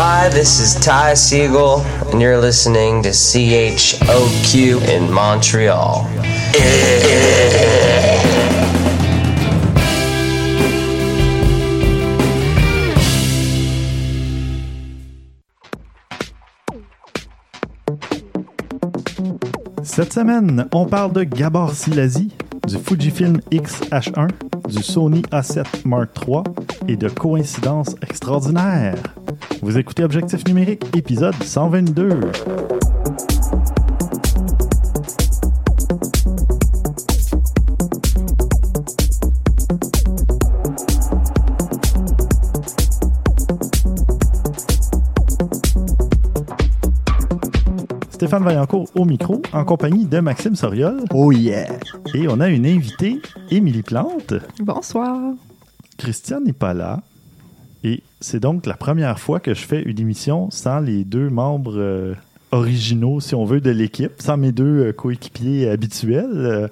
Hi, this is Ty Siegel, and you're listening to CHOQ in Montreal. Cette semaine, on parle de Gabor Silasi, du Fujifilm X-H1, du Sony A7 Mark III et de coïncidences extraordinaires. Vous écoutez Objectif numérique, épisode 122. Stéphane Vaillancourt au micro, en compagnie de Maxime Soriol. Oh yeah! Et on a une invitée, Émilie Plante. Bonsoir. Christian n'est pas là. C'est donc la première fois que je fais une émission sans les deux membres euh, originaux, si on veut, de l'équipe, sans mes deux euh, coéquipiers habituels. Euh,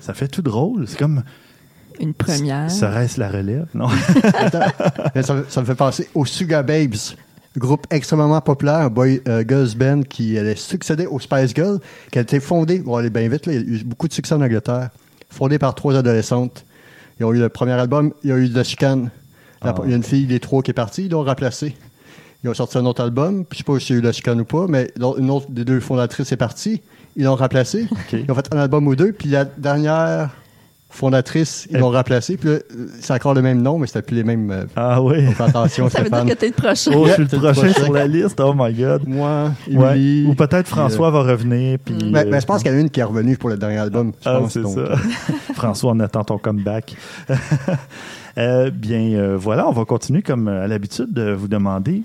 ça fait tout drôle. C'est comme. Une première. Serait-ce la relève? Non? ça, ça me fait penser aux Sugar Babes, groupe extrêmement populaire, un boy euh, girls band qui allait succéder aux Spice Girls, qui a été fondé, on va aller bien vite, là, il y a eu beaucoup de succès en Angleterre, fondé par trois adolescentes. Ils ont eu le premier album, il y a eu de la chicane. La- Ah. Il y a une fille des trois qui est partie, ils l'ont remplacé. Ils ont sorti un autre album, puis je sais pas y a eu la chicane ou pas, mais une autre des deux fondatrices est partie, ils l'ont remplacé. Ils ont fait un album ou deux, puis la dernière fondatrice, ils Elle- l'ont remplacé, puis là, c'est encore le même nom, mais c'était plus les mêmes. euh, Ah oui. Attention, Ça veut dire Stéphane. que t'es le prochain. Oh, je suis le prochain sur la liste. Oh my God. Moi, Ouais. Émilie. Ou peut-être François va revenir. Puis, Mais, euh, mais je pense qu'il y en a une qui est revenue pour le dernier album. Je Ah, c'est ça. François, on attend ton comeback. Euh, bien, euh, voilà, on va continuer comme euh, à l'habitude de vous demander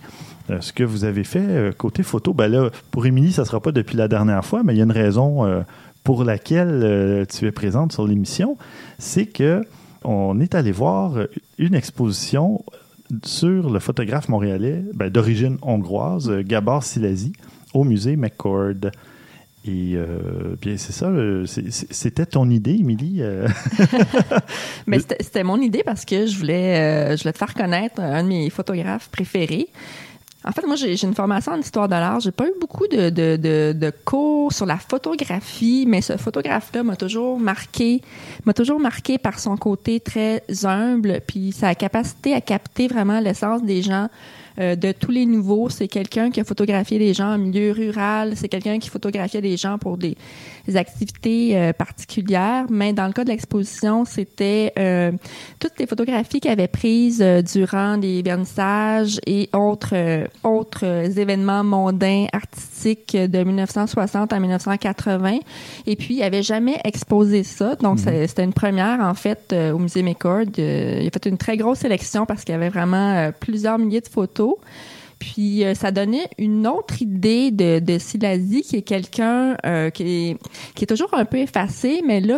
euh, ce que vous avez fait euh, côté photo. Ben là, pour Émilie, ça ne sera pas depuis la dernière fois, mais il y a une raison euh, pour laquelle euh, tu es présente sur l'émission. C'est que on est allé voir une exposition sur le photographe montréalais ben, d'origine hongroise, euh, Gabor Silasi, au musée McCord. Et euh, bien, c'est ça. C'était ton idée, Émilie. Mais c'était c'était mon idée parce que je voulais, euh, je voulais te faire connaître un de mes photographes préférés. En fait, moi, j'ai une formation en histoire de l'art. J'ai pas eu beaucoup de, de, de, de cours sur la photographie, mais ce photographe-là m'a toujours marqué, m'a toujours marqué par son côté très humble, puis sa capacité à capter vraiment l'essence des gens euh, de tous les nouveaux. C'est quelqu'un qui a photographié des gens en milieu rural. C'est quelqu'un qui photographiait des gens pour des, des activités euh, particulières. Mais dans le cas de l'exposition, c'était euh, toutes les photographies qu'il avait prises euh, durant les vernissages et autres, euh, autres euh, événements mondains artistiques de 1960 à 1980. Et puis, il avait jamais exposé ça. Donc, c'est- c'était une première, en fait, euh, au musée McCord. Il a fait une très grosse sélection parce qu'il y avait vraiment plusieurs milliers de photos. Puis euh, ça donnait une autre idée de, de Silasi, qui est quelqu'un euh, qui, est, qui est toujours un peu effacé, mais là,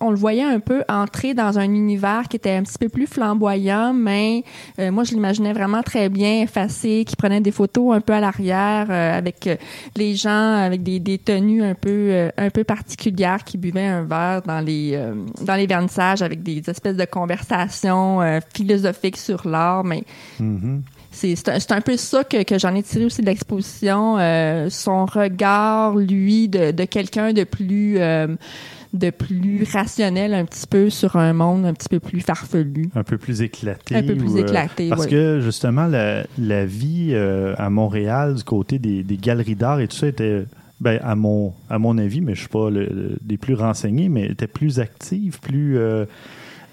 on le voyait un peu entrer dans un univers qui était un petit peu plus flamboyant, mais euh, moi, je l'imaginais vraiment très bien effacé, qui prenait des photos un peu à l'arrière, euh, avec euh, les gens avec des, des tenues un peu un peu particulières, qui buvaient un verre dans les dans les vernissages avec des espèces de conversations philosophiques sur l'art, mais mhm. c'est c'est un, un peu ça que, que j'en ai tiré aussi de l'exposition. euh, son regard, lui, de, de quelqu'un de plus euh, de plus rationnel un petit peu sur un monde un petit peu plus farfelu. un peu plus éclaté. Un peu plus ou, euh, éclaté, Parce que justement, la, la vie à Montréal, du côté des, des galeries d'art et tout ça, était, ben, à, mon, à mon avis, mais je suis pas le- le- des plus renseignés, mais était plus active, plus euh,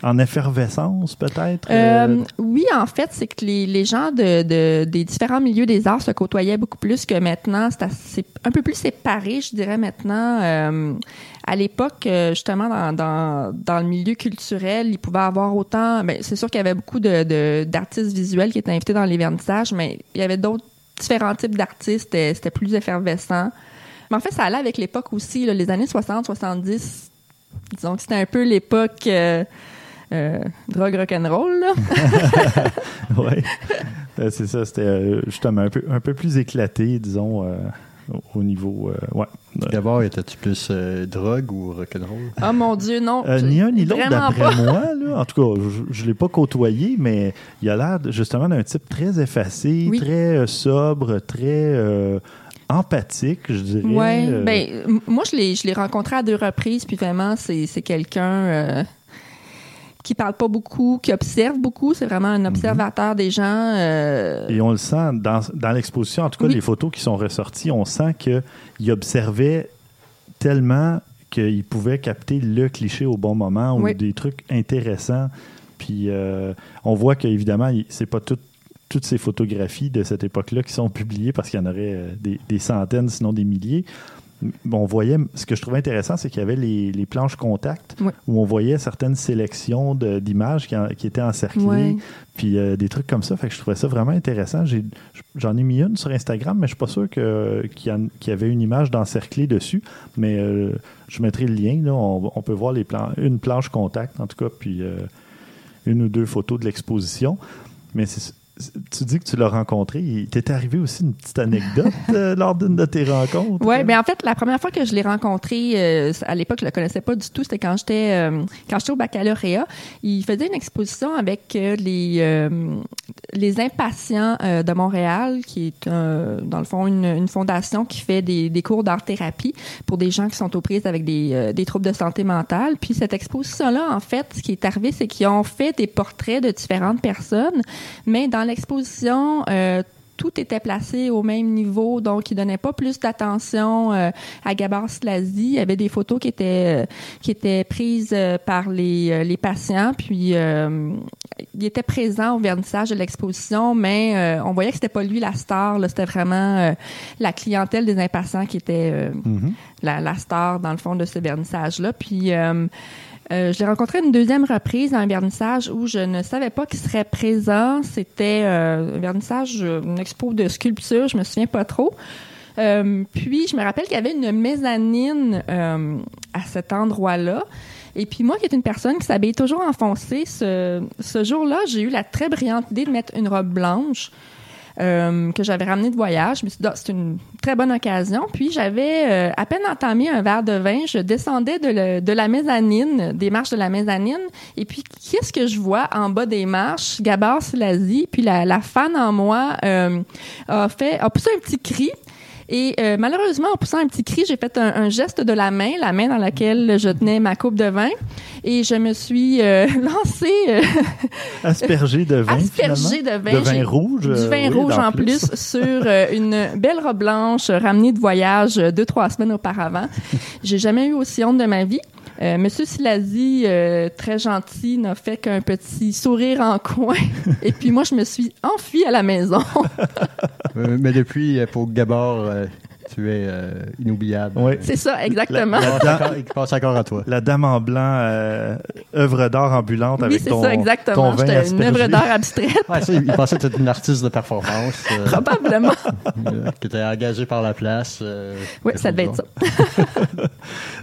en effervescence peut-être. euh, Euh, oui, en fait, c'est que les, les gens de, de- des différents milieux des arts se côtoyaient beaucoup plus que maintenant. C'est un peu plus séparé, je dirais maintenant. Euh, à l'époque, justement, dans, dans, dans le milieu culturel, il pouvait avoir autant... Ben, c'est sûr qu'il y avait beaucoup de, de- d'artistes visuels qui étaient invités dans les vernissages, mais il y avait d'autres différents types d'artistes. C'était, c'était plus effervescent. Mais en fait, ça allait avec l'époque aussi, là, les années 60, 70. Disons que c'était un peu l'époque euh, euh, drogue rock'n'roll. là. oui. c'est ça, c'était euh, justement un peu, un peu plus éclaté, disons, euh, au- au niveau. euh, ouais. D'abord, étais-tu plus euh, drogue ou rock'n'roll? oh mon Dieu, non. Euh, ni un ni l'autre, Vraiment d'après moi. Là. En tout cas, je ne l'ai pas côtoyé, mais il a l'air justement d'un type très effacé, Oui. très euh, sobre, très euh, empathique, je dirais. Euh, ben, moi, je l'ai, je l'ai rencontré à deux reprises, puis vraiment, c'est, c'est quelqu'un euh, qui parle pas beaucoup, qui observe beaucoup. C'est vraiment un observateur des gens. euh, Et on le sent dans, dans l'exposition, en tout cas, Oui. les photos qui sont ressorties, on sent qu'il observait tellement qu'il pouvait capter le cliché au bon moment ou Oui. des trucs intéressants. Puis euh, on voit qu'évidemment, c'est pas tout- toutes ces photographies de cette époque-là qui sont publiées parce qu'il y en aurait euh, des, des centaines, sinon des milliers. On voyait, ce que je trouvais intéressant, c'est qu'il y avait les, les planches contact Oui. où on voyait certaines sélections d'images qui, en- qui étaient encerclées puis euh, des trucs comme ça. Fait que je trouvais ça vraiment intéressant. J'en ai mis une sur Instagram, mais je suis pas sûr qu'il y, avait une image d'encerclée dessus. Mais euh, je mettrai le lien. Là. On, on peut voir les plans, une planche contact, en tout cas, puis euh, une ou deux photos de l'exposition. Mais c'est- tu dis que tu l'as rencontré. Il t'est arrivé aussi une petite anecdote euh, lors d'une de tes rencontres? Ouais, ben en fait, la première fois que je l'ai rencontré, euh, à l'époque, je le connaissais pas du tout. C'était quand j'étais euh, quand j'étais au baccalauréat. Il faisait une exposition avec les les impatients de Montréal, qui est dans le fond une, une fondation qui fait des, des cours d'art thérapie pour des gens qui sont aux prises avec des, des troubles de santé mentale. Puis cette exposition-là, en fait, ce qui est arrivé, c'est qu'ils ont fait des portraits de différentes personnes, mais dans l'exposition. euh, tout était placé au même niveau, donc il donnait pas plus d'attention euh, à Gabar Slazy. Il y avait des photos qui étaient euh, qui étaient prises euh, par les, les patients, puis il était présent au vernissage de l'exposition, mais on voyait que c'était pas lui la star, là, c'était vraiment la clientèle des impatients qui était Mhm. la, la star dans le fond de ce vernissage-là. Puis euh, je l'ai rencontré une deuxième reprise à un vernissage où je ne savais pas qu'il serait présent. C'était euh, un vernissage, euh, une expo de sculpture, je me souviens pas trop. Euh, puis je me rappelle qu'il y avait une mezzanine euh, à cet endroit-là. Et puis moi, qui est une personne qui s'habille toujours en foncé, ce, ce jour-là, j'ai eu la très brillante idée de mettre une robe blanche euh, que j'avais ramenée de voyage. Dit, Ah, c'est une très bonne occasion. Puis j'avais euh, à peine entamé un verre de vin. Je descendais de, la mezzanine, des marches de la mezzanine. Et puis, qu'est-ce que je vois en bas des marches? Gabar Slazy. Puis la, la fan en moi euh, a fait, a poussé un petit cri. Et euh, malheureusement, en poussant un petit cri, j'ai fait un, un geste de la main, la main dans laquelle je tenais ma coupe de vin, et je me suis euh, lancée euh, Aspergé de vin. aspergée de vin. De vin rouge. Du euh, vin oui, rouge en plus, sur euh, une belle robe blanche euh, ramenée de voyage euh, deux, trois semaines auparavant. J'ai jamais eu aussi honte de ma vie. Euh, Monsieur Silasi, euh, très gentil, n'a fait qu'un petit sourire en coin. Et puis moi, je me suis enfuie à la maison. Euh, mais depuis, pour Gabor, tu es euh, inoubliable. Oui. C'est ça, exactement. La- encore- il encore à toi. La dame en blanc, euh, œuvre d'art ambulante oui, avec c'est ton, ça, ton exactement. vin J'étais une œuvre d'art abstraite, Ouais, ça, il pensait que tu étais une artiste de performance, euh, probablement. euh, que tu es engagé par la place. euh, Oui, ça devait être ça.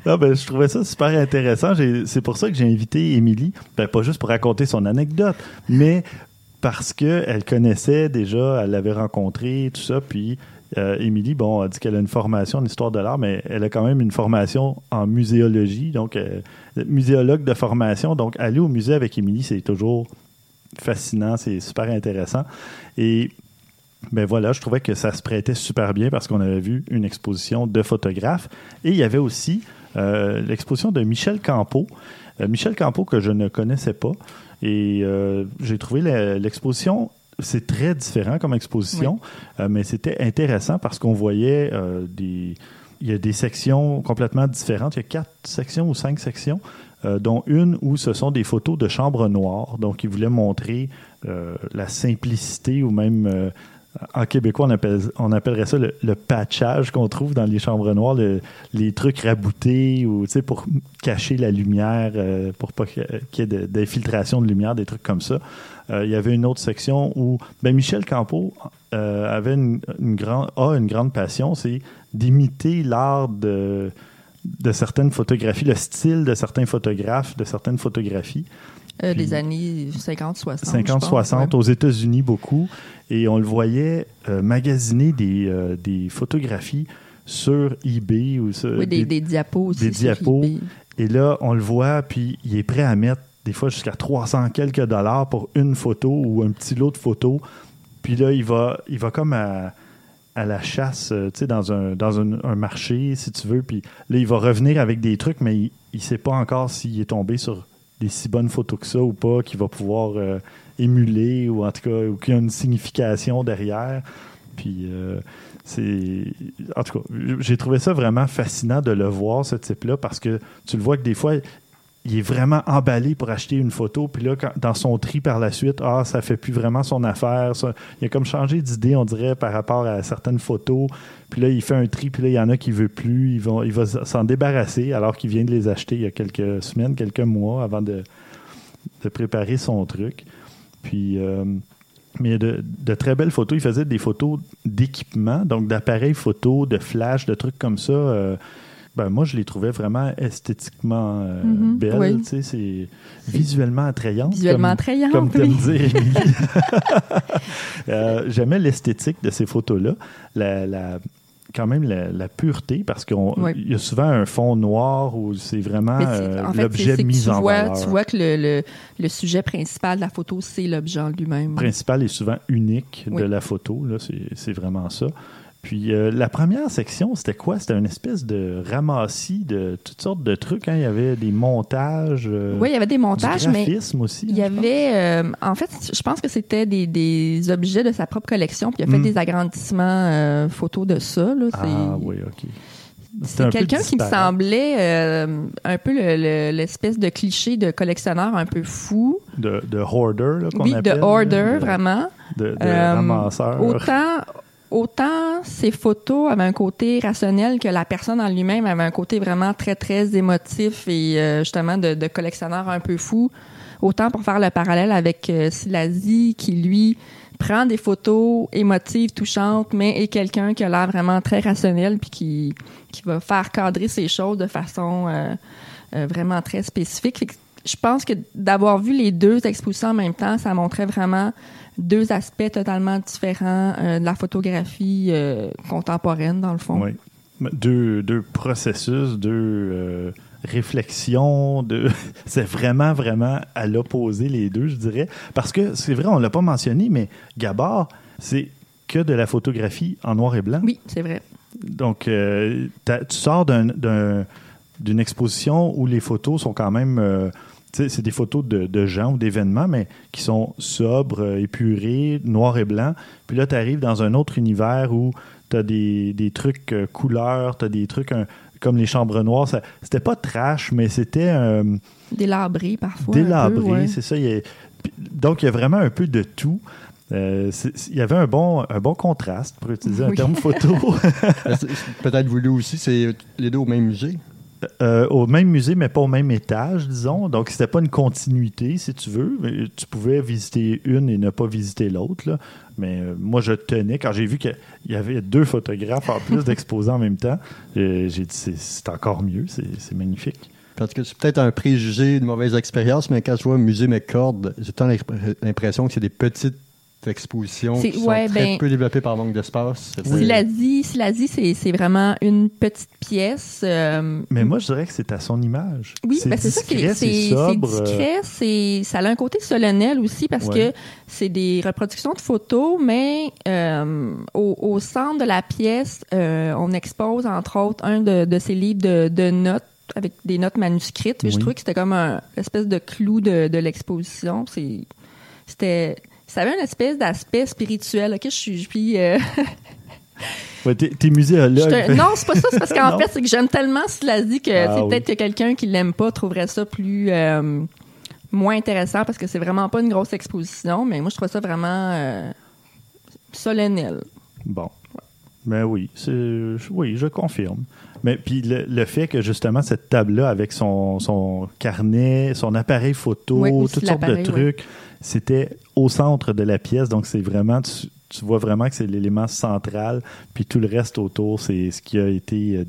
Ah, ben, je trouvais ça super intéressant. C'est pour ça que j'ai invité Émilie, ben, pas juste pour raconter son anecdote, mais parce qu'elle connaissait déjà, elle l'avait rencontré, tout ça, puis euh, Émilie, bon, a dit qu'elle a une formation en histoire de l'art, mais elle a quand même une formation en muséologie, donc euh, muséologue de formation. Donc, aller au musée avec Émilie, c'est toujours fascinant, c'est super intéressant. Et ben voilà, je trouvais que ça se prêtait super bien parce qu'on avait vu une exposition de photographes. Et il y avait aussi euh, l'exposition de Michel. Euh, Michel Campeau que je ne connaissais pas. Et euh, j'ai trouvé l'exposition, c'est très différent comme exposition, euh, mais c'était intéressant parce qu'on voyait euh, des... Il y a des sections complètement différentes. Il y a quatre sections ou cinq sections, euh, dont une où ce sont des photos de chambres noires. Donc, il voulait montrer euh, la simplicité ou même euh, En québécois, on, appelle, on appellerait ça le, le patchage qu'on trouve dans les chambres noires, le- les trucs raboutés ou tu sais, pour cacher la lumière, euh, pour pas qu'il y ait de- d'infiltration de lumière, des trucs comme ça. Euh, il y avait une autre section où ben, Michel Campeau euh, avait une, une a une grande passion, c'est d'imiter l'art de, de certaines photographies, le style de certains photographes, de certaines photographies. Euh, des années 50-60. 50-60 aux États-Unis beaucoup et on le voyait euh, magasiner des, euh, des photographies sur eBay ou sur Oui, des, des diapos aussi. des sur diapos. eBay. et là on le voit puis il est prêt à mettre des fois jusqu'à 300 quelques dollars pour une photo ou un petit lot de photos puis là il va il va comme à à la chasse, euh, tu sais, dans, un, dans un, un marché, si tu veux. Puis là, il va revenir avec des trucs, mais il ne sait pas encore s'il est tombé sur des si bonnes photos que ça ou pas, qu'il va pouvoir euh, émuler ou en tout cas, ou qu'il y a une signification derrière. Puis euh, c'est. En tout cas, j'ai trouvé ça vraiment fascinant de le voir, ce type-là, parce que tu le vois que des fois, il est vraiment emballé pour acheter une photo. Puis là, dans son tri par la suite, ah, ça fait plus vraiment son affaire. Il a comme changé d'idée, on dirait, par rapport à certaines photos. Puis là, il fait un tri, puis là, il y en a qui ne veut plus. Il va, il va s'en débarrasser alors qu'il vient de les acheter il y a quelques semaines, quelques mois avant de, de préparer son truc. Puis, euh, mais de, de très belles photos. Il faisait des photos d'équipement, donc d'appareils photo, de flash, de trucs comme ça. euh, ben, moi, je les trouvais vraiment esthétiquement euh, Mhm, belles. oui. tu sais, C'est visuellement attrayant. Visuellement attrayant, Comme oui. t'aimes dire. Euh, J'aimais l'esthétique de ces photos-là. La, la- quand même la, la pureté, parce qu'il Oui. y a souvent un fond noir où c'est vraiment euh, en fait, c'est- l'objet mis en vois, valeur. Tu vois que le, le, le sujet principal de la photo, c'est l'objet en lui-même. principal est souvent unique Oui. de la photo. C'est vraiment ça. Puis euh, la première section, c'était quoi? C'était une espèce de ramassis de toutes sortes de trucs. hein. Il y avait des montages, euh, Oui, il y avait des il mais aussi. il y hein, avait... euh, en fait, je pense que c'était des, des objets de sa propre collection, puis il a fait Mm. des agrandissements photos de ça. Là, Ah oui, OK. C'est quelqu'un qui me semblait euh, un peu le- le- l'espèce de cliché de collectionneur un peu fou. De, de hoarder, là, qu'on Oui, de appelle. hoarder, là, de- vraiment. De, de Euh, ramasseur. Autant, autant ces photos avaient un côté rationnel que la personne en lui-même avait un côté vraiment très, très émotif et euh, justement de, de collectionneur un peu fou. Autant pour faire le parallèle avec euh, qui lui prend des photos émotives, touchantes, mais est quelqu'un qui a l'air vraiment très rationnel puis qui, qui va faire cadrer ces choses de façon euh, euh, vraiment très spécifique. Je pense que d'avoir vu les deux expositions en même temps, ça montrait vraiment deux aspects totalement différents euh, de la photographie euh, contemporaine, dans le fond. Oui. Deux, deux processus, deux euh, réflexions. Deux... c'est vraiment, vraiment à l'opposé, les deux, je dirais. Parce que c'est vrai, on ne l'a pas mentionné, mais Gabard, c'est que de la photographie en noir et blanc. Oui, c'est vrai. Donc, tu sors d'un- d'un- d'une exposition où les photos sont quand même. C'est des photos de, de gens ou d'événements, mais qui sont sobres, euh, épurés, noir et blanc. Puis là, tu arrives dans un autre univers où tu as des, des trucs euh, couleurs, tu as des trucs un- comme les chambres noires. Ça- C'était pas trash, mais c'était. euh, Délabré parfois. un peu, délabré, ouais. c'est ça. il y a- puis- donc, il y a vraiment un peu de tout. Euh, il y avait un bon, un bon contraste, pour utiliser un Oui. terme photo. C'est- c'est Peut-être voulu aussi, c'est les deux au même musée? Euh, au même musée, mais pas au même étage, disons. Donc, c'était pas une continuité, si tu veux. Tu pouvais visiter une et ne pas visiter l'autre. Mais euh, moi, je tenais, quand j'ai vu qu'il y avait deux photographes en plus d'exposants en même temps, euh, j'ai dit c'est- encore mieux, c'est magnifique. Parce que c'est peut-être un préjugé, une mauvaise expérience, mais quand je vois Musée McCord, j'ai tant l'impression que c'est des petites expositions C'est- qui sont ouais, très ben- peu développées par manque d'espace. C'est Si la dit, si la dit, c'est c'est vraiment une petite pièce. euh, Mais moi, je dirais que c'est à son image. Oui, ben c'est ça qui discret, est, c'est c'est sobre. euh, discret, c'est ça a un côté solennel aussi parce Ouais. que c'est des reproductions de photos, mais euh, au, au centre de la pièce, euh, on expose entre autres un de, de ces livres de, de notes avec des notes manuscrites. Je Oui. trouvais que c'était comme un espèce de clou de, de l'exposition. C'était ça avait une espèce d'aspect spirituel. Ok, je suis, je suis euh, Ouais, t'es t'es muséologue. je te- non, c'est pas ça. C'est parce qu'en fait, c'est que j'aime tellement Slazzy que Ah oui. peut-être que quelqu'un qui l'aime pas trouverait ça plus euh, moins intéressant parce que c'est vraiment pas une grosse exposition. Mais moi, je trouve ça vraiment. euh, solennel. Bon. Ben oui, c'est, oui, je confirme. Mais puis le, le fait que justement cette table-là, avec son, son carnet, son appareil photo, Oui, toutes sortes de trucs, c'était au centre de la pièce. Donc c'est vraiment, tu, tu vois vraiment que c'est l'élément central. Puis tout le reste autour, c'est ce qui a été, euh,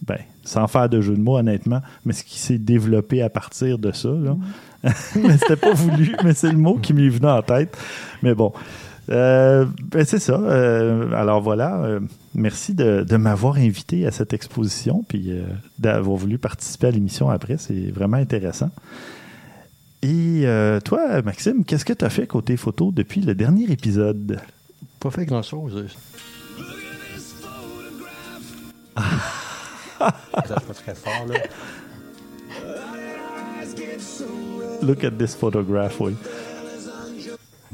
ben, sans faire de jeu de mots honnêtement, mais ce qui s'est développé à partir de ça. Là. mais c'était pas voulu, mais c'est le mot qui m'est venu en tête. Mais bon. Euh, ben c'est ça. Euh, alors voilà, euh, merci de, de m'avoir invité à cette exposition, puis d'avoir voulu participer à l'émission après. C'est vraiment intéressant. Et euh, toi, Maxime, qu'est-ce que tu as fait côté photo depuis le dernier épisode? Pas fait grand-chose. Ça pas très fort, là. Look at this photograph, oui.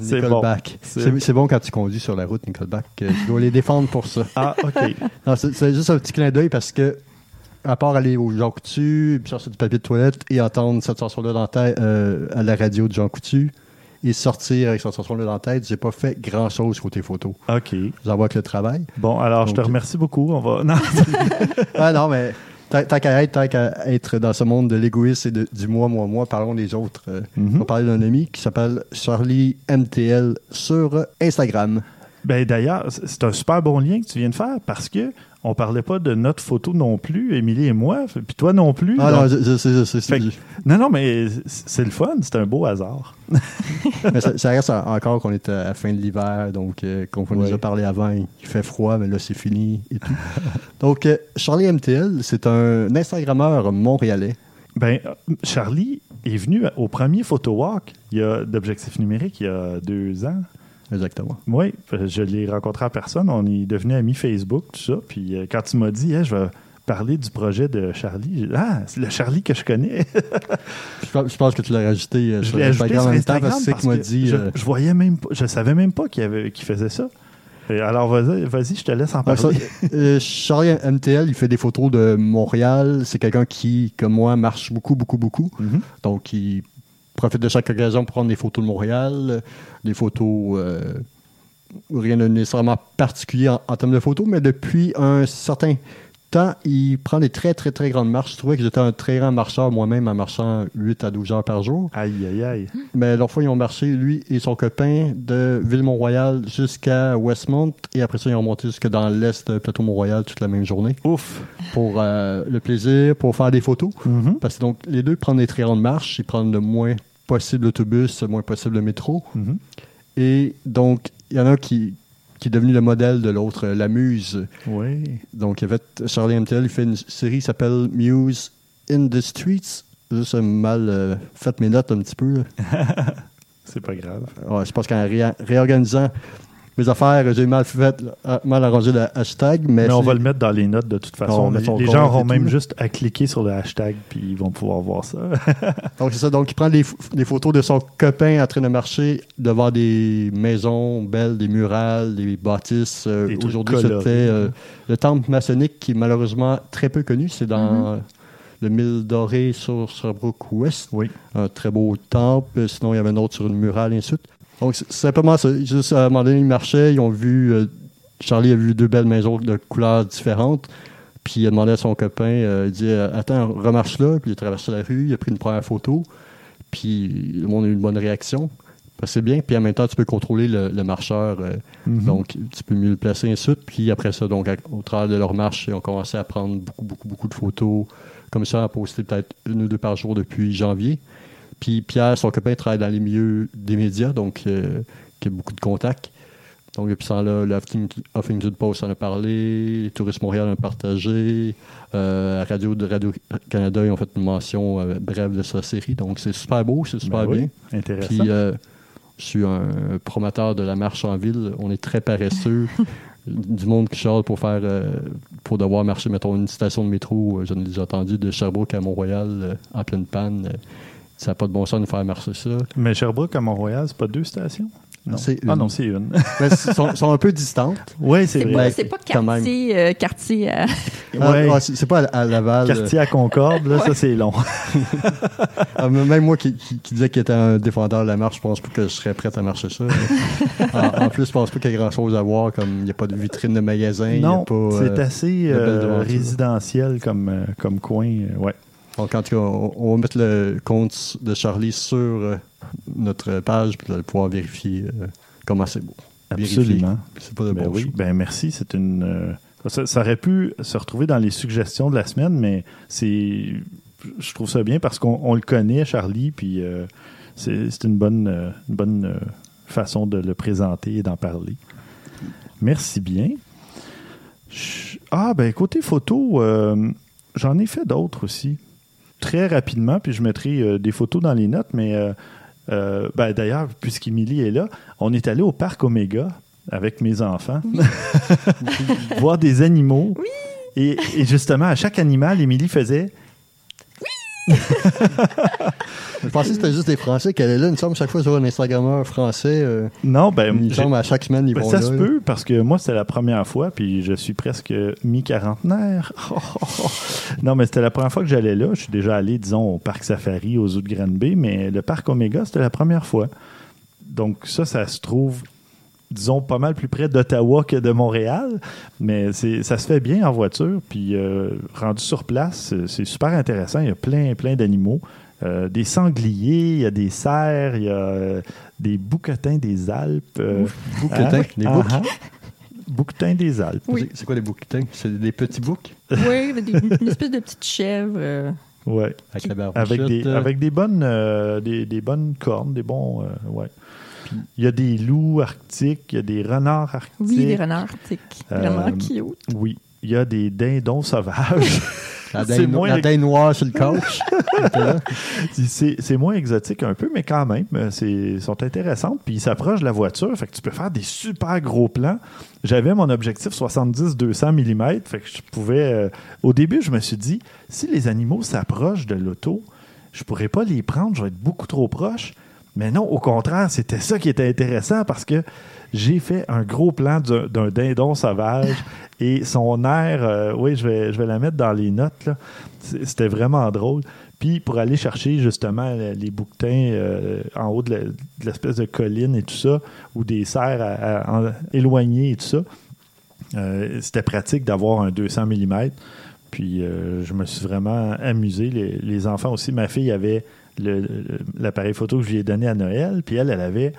C'est bon. Nickelback. C'est- bon quand tu conduis sur la route, Nickelback. Euh, Tu dois les défendre pour ça. Ah, OK. C'est juste un petit clin d'œil parce que, à part aller au Jean Coutu, chercher du papier de toilette et entendre cette chanson-là dans la tête euh, à la radio de Jean Coutu et sortir avec cette chanson-là dans la tête, j'ai pas fait grand-chose côté photo. OK. J'envoie que le travail. Bon, alors, je te Donc- remercie beaucoup. On va... Non, Ah non, mais tant qu'à être, qu'à être dans ce monde de l'égoïsme et de- du moi, moi, moi, parlons des autres. Euh, Mhm. On va parler d'un ami qui s'appelle Charlie MTL sur Instagram. Ben d'ailleurs, c'est un super bon lien que tu viens de faire parce que on parlait pas de notre photo non plus, Émilie et moi, puis toi non plus. Ah Donc- non, je, je sais, je sais. Fait que- non, non, mais c'est le fun, c'est un beau hasard. Mais ça, ça reste en- encore qu'on est à la fin de l'hiver, donc euh, comme on Ouais. nous a parlé avant, il fait froid, mais là c'est fini et tout. donc euh, Charlie MTL, c'est un Instagrammeur montréalais. Ben, euh, Charlie est venu au premier photo walk d'objectifs numériques il y a deux ans. Exactement. Oui, je l'ai rencontré en personne. On est devenus amis Facebook, tout ça. Puis euh, quand tu m'as dit, Hey, je vais parler du projet de Charlie, ah, c'est le Charlie que je connais. Je, pense- que tu l'as rajouté euh, je sur ajouté Instagram sur en même temps Instagram parce que c'est parce qu'il m'a que dit. je, euh, je voyais même pas, je savais même pas qu'il, avait, qu'il faisait ça. Alors vas-y, vas-y, je te laisse en ça, parler. euh, Charlie MTL, il fait des photos de Montréal. C'est quelqu'un qui, comme moi, marche beaucoup, beaucoup, beaucoup. Mhm. Donc, il profite de chaque occasion pour prendre des photos de Montréal, euh, des photos, euh, rien de nécessairement particulier en, en termes de photos, mais depuis un certain temps, il prend des très, très, très grandes marches. Je trouvais que j'étais un très grand marcheur moi-même en marchant 8 à 12 heures par jour. Aïe, aïe, aïe. Mais l'autre fois, ils ont marché, lui et son copain, de Ville-Mont-Royal jusqu'à Westmount. Et après ça, ils ont monté jusque dans l'est de Plateau-Mont-Royal toute la même journée Ouf. pour euh, le plaisir, pour faire des photos. Mhm. Parce que donc, les deux prennent des très grandes marches. Ils prennent le moins possible l'autobus, le moins possible le métro. Mhm. Et donc, il y en a un qui, qui est devenu le modèle de l'autre, euh, la Muse. Oui. Donc, il fait, Charlie MTL, il fait une série qui s'appelle Muse in the Streets. Juste mal euh, fait mes notes un petit peu. C'est pas grave. Ouais, je pense qu'en ré- réorganisant mes affaires, j'ai mal fait, là, mal arrangé le hashtag. Mais, Mais on va le mettre dans les notes de toute on façon. Les, gens auront même juste à cliquer sur le hashtag puis ils vont pouvoir voir ça. Donc, c'est ça. Donc, il prend des, ph- des photos de son copain en train de marcher devant des maisons belles, des murales, des bâtisses. Euh, Aujourd'hui, c'était euh, le temple maçonnique qui est malheureusement très peu connu. C'est dans le Mille Doré sur Sherbrooke Ouest. oui. Un très beau temple. Sinon, il y avait un autre sur une murale, et ainsi de suite. Donc, simplement. Juste à un moment donné, ils marchaient. Ils ont vu. euh, Charlie a vu deux belles maisons de couleurs différentes. Puis il a demandé à son copain, euh, il dit euh, Attends, remarche là. Puis il a traversé la rue, il a pris une première photo. Puis le monde a eu une bonne réaction. C'est bien. Puis en même temps, tu peux contrôler le, le marcheur. euh, Mhm. Donc, tu peux mieux le placer, et ainsi de suite. Puis après ça, donc, à- au travers de leur marche, ils ont commencé à prendre beaucoup, beaucoup, beaucoup de photos. Comme ça, à poster peut-être une ou deux par jour depuis janvier. Puis Pierre, son copain, travaille dans les milieux des médias, donc euh, qui a beaucoup de contacts. Donc depuis ça, là, le Huffington Post en a parlé, les Touristes Montréal en ont partagé, euh, Radio de Radio-Canada, ils ont fait une mention euh, brève de sa série. Donc c'est super beau, c'est super Ben oui, bien. Intéressant. Puis euh, je suis un promoteur de la marche en ville. On est très paresseux. du monde qui charle pour faire pour devoir marcher, mettons, une station de métro, j'en ai déjà entendu, de Sherbrooke à Mont-Royal euh, en pleine panne. Euh, ça n'a pas de bon sens de nous faire marcher ça. Mais Sherbrooke à Mont-Royal, c'est pas deux stations? Non. C'est Ah une. non, c'est une. Mais elles sont, sont un peu distantes. oui, c'est vrai. c'est pas quartier, euh, quartier à- Ah, Ouais. ah, c'est c'est pas à, à Laval. Quartier à Concorde, là, ça c'est long. Ah, même moi qui, qui, qui disais qu'il était un défendeur de la marche, je pense pas que je serais prêt à marcher ça. en, en plus, je pense pas qu'il y a grand chose à voir, comme il n'y a pas de vitrine de magasin. non, c'est euh, assez euh, résidentiel comme, euh, comme coin. euh, ouais. Donc, en tout cas, on, on va mettre le compte de Charlie sur euh, notre page, puis vous allez pouvoir vérifier euh, comment c'est beau. Absolument. C'est pas de Ben bon oui, ben merci. C'est une. euh, ça, ça aurait pu se retrouver dans les suggestions de la semaine, mais c'est. Je trouve ça bien parce qu'on on le connaît, Charlie, puis euh, c'est une bonne, euh, une bonne euh, façon de le présenter et d'en parler. Merci bien. Je- Ah, ben côté photo, j'en ai fait d'autres aussi. Très rapidement, puis je mettrai euh, des photos dans les notes, mais euh, euh, ben, d'ailleurs, puisqu'Émilie est là, on est allé au parc Omega avec mes enfants, voir des animaux. Et, et justement, à chaque animal, Émilie faisait Je pensais que c'était juste des Français qui allaient là? Il me semble chaque fois sur un Instagrammeur français. euh, non, ben, il me j'ai- semble à chaque semaine, ils ben, vont ça se peut parce que moi, c'était la première fois, puis je suis presque mi-quarantenaire. non, mais c'était la première fois que j'allais là. Je suis déjà allé, disons, au parc Safari, aux zoo de Granby, mais le parc Omega, c'était la première fois. Donc, ça, ça se trouve, disons, pas mal plus près d'Ottawa que de Montréal, mais ça se fait bien en voiture. Puis, euh, rendu sur place, c'est, c'est super intéressant. Il y a plein, plein d'animaux. Euh, des sangliers, il y a des cerfs, il y a euh, des bouquetins des Alpes. euh, Bouquetins, hein? des boucs? Ah, ah. Bouquetins des Alpes. Oui. C'est- quoi les bouquetins? C'est des petits boucs? Oui, des- une espèce de petite chèvre. euh, Ouais. avec la barbe. Avec des, avec des bonnes euh, des, des bonnes cornes, des bons. euh, ouais. Il y a des loups arctiques, il y a des renards arctiques. oui, des renards arctiques. Vraiment cute. Oui. Il y a des dindons sauvages. La moins la noire sur le couch. c'est moins exotique un peu, mais quand même, euh, c'est sont intéressantes. Puis ils s'approchent de la voiture, fait que tu peux faire des super gros plans. J'avais mon objectif 70-200 mm, fait que je pouvais. euh, au début, je me suis dit, si les animaux s'approchent de l'auto, je pourrais pas les prendre, je vais être beaucoup trop proche. Mais non, au contraire, c'était ça qui était intéressant parce que j'ai fait un gros plan d'un dindon sauvage et son air, euh, oui, je vais, je vais la mettre dans les notes, C'était vraiment drôle. Puis pour aller chercher justement le- les bouquetins euh, en haut de l'espèce de colline et tout ça, ou des serres à- à- en- éloignées et tout ça, euh, c'était pratique d'avoir un 200 mm. Puis euh, je me suis vraiment amusé. Les, les enfants aussi. Ma fille avait l'appareil photo que je lui ai donné à Noël. Puis elle, elle avait.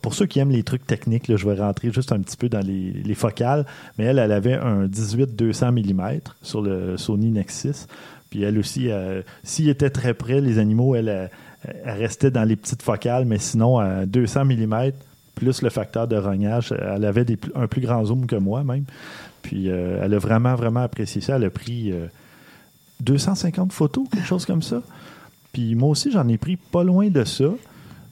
Pour, ceux qui aiment les trucs techniques, je vais rentrer juste un petit peu dans les, les focales. Mais elle, elle avait un 18-200 mm sur le Sony Nexus. Puis elle aussi, euh, s'il était très près, les animaux, elle, elle, restait dans les petites focales. Mais sinon, à 200 mm, plus le facteur de rognage, elle avait un plus grand zoom que moi même. Puis euh, elle a vraiment, vraiment apprécié ça. Elle a pris euh, 250 photos, quelque chose comme ça. Puis moi aussi, j'en ai pris pas loin de ça.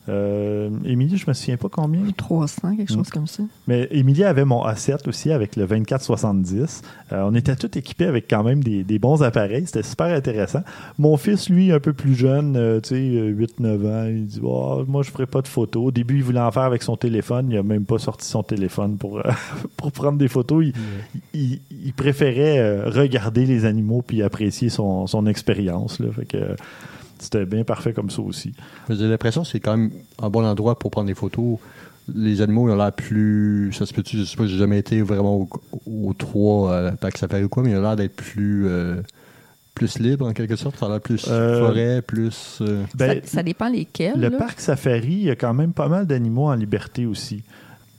Euh, Émilie, je me souviens pas combien. 300, quelque Mm. chose comme ça. Mais Émilie avait mon A7 aussi avec le 2470. Euh, on était tous équipés avec quand même des, des bons appareils. C'était super intéressant. Mon fils, lui, un peu plus jeune, euh, tu sais, euh, 8-9 ans, il dit Oh, Moi, je ferai pas de photos. Au début, il voulait en faire avec son téléphone. Il a même pas sorti son téléphone pour, euh, pour prendre des photos. Il, il- il préférait euh, regarder les animaux puis apprécier son, son expérience. là. Fait que euh, c'était bien parfait comme ça aussi. J'ai l'impression que c'est quand même un bon endroit pour prendre des photos. Les animaux, ils ont l'air plus. Ça se peut-tu, je sais pas, j'ai jamais été vraiment au, au 3 à la Parc Safari ou quoi, mais ils ont l'air d'être plus. euh, plus libre en quelque sorte. Ça a l'air plus Euh, forêt, plus. euh, Ben, ça, ça dépend lesquels. Le là. parc safari, il y a quand même pas mal d'animaux en liberté aussi.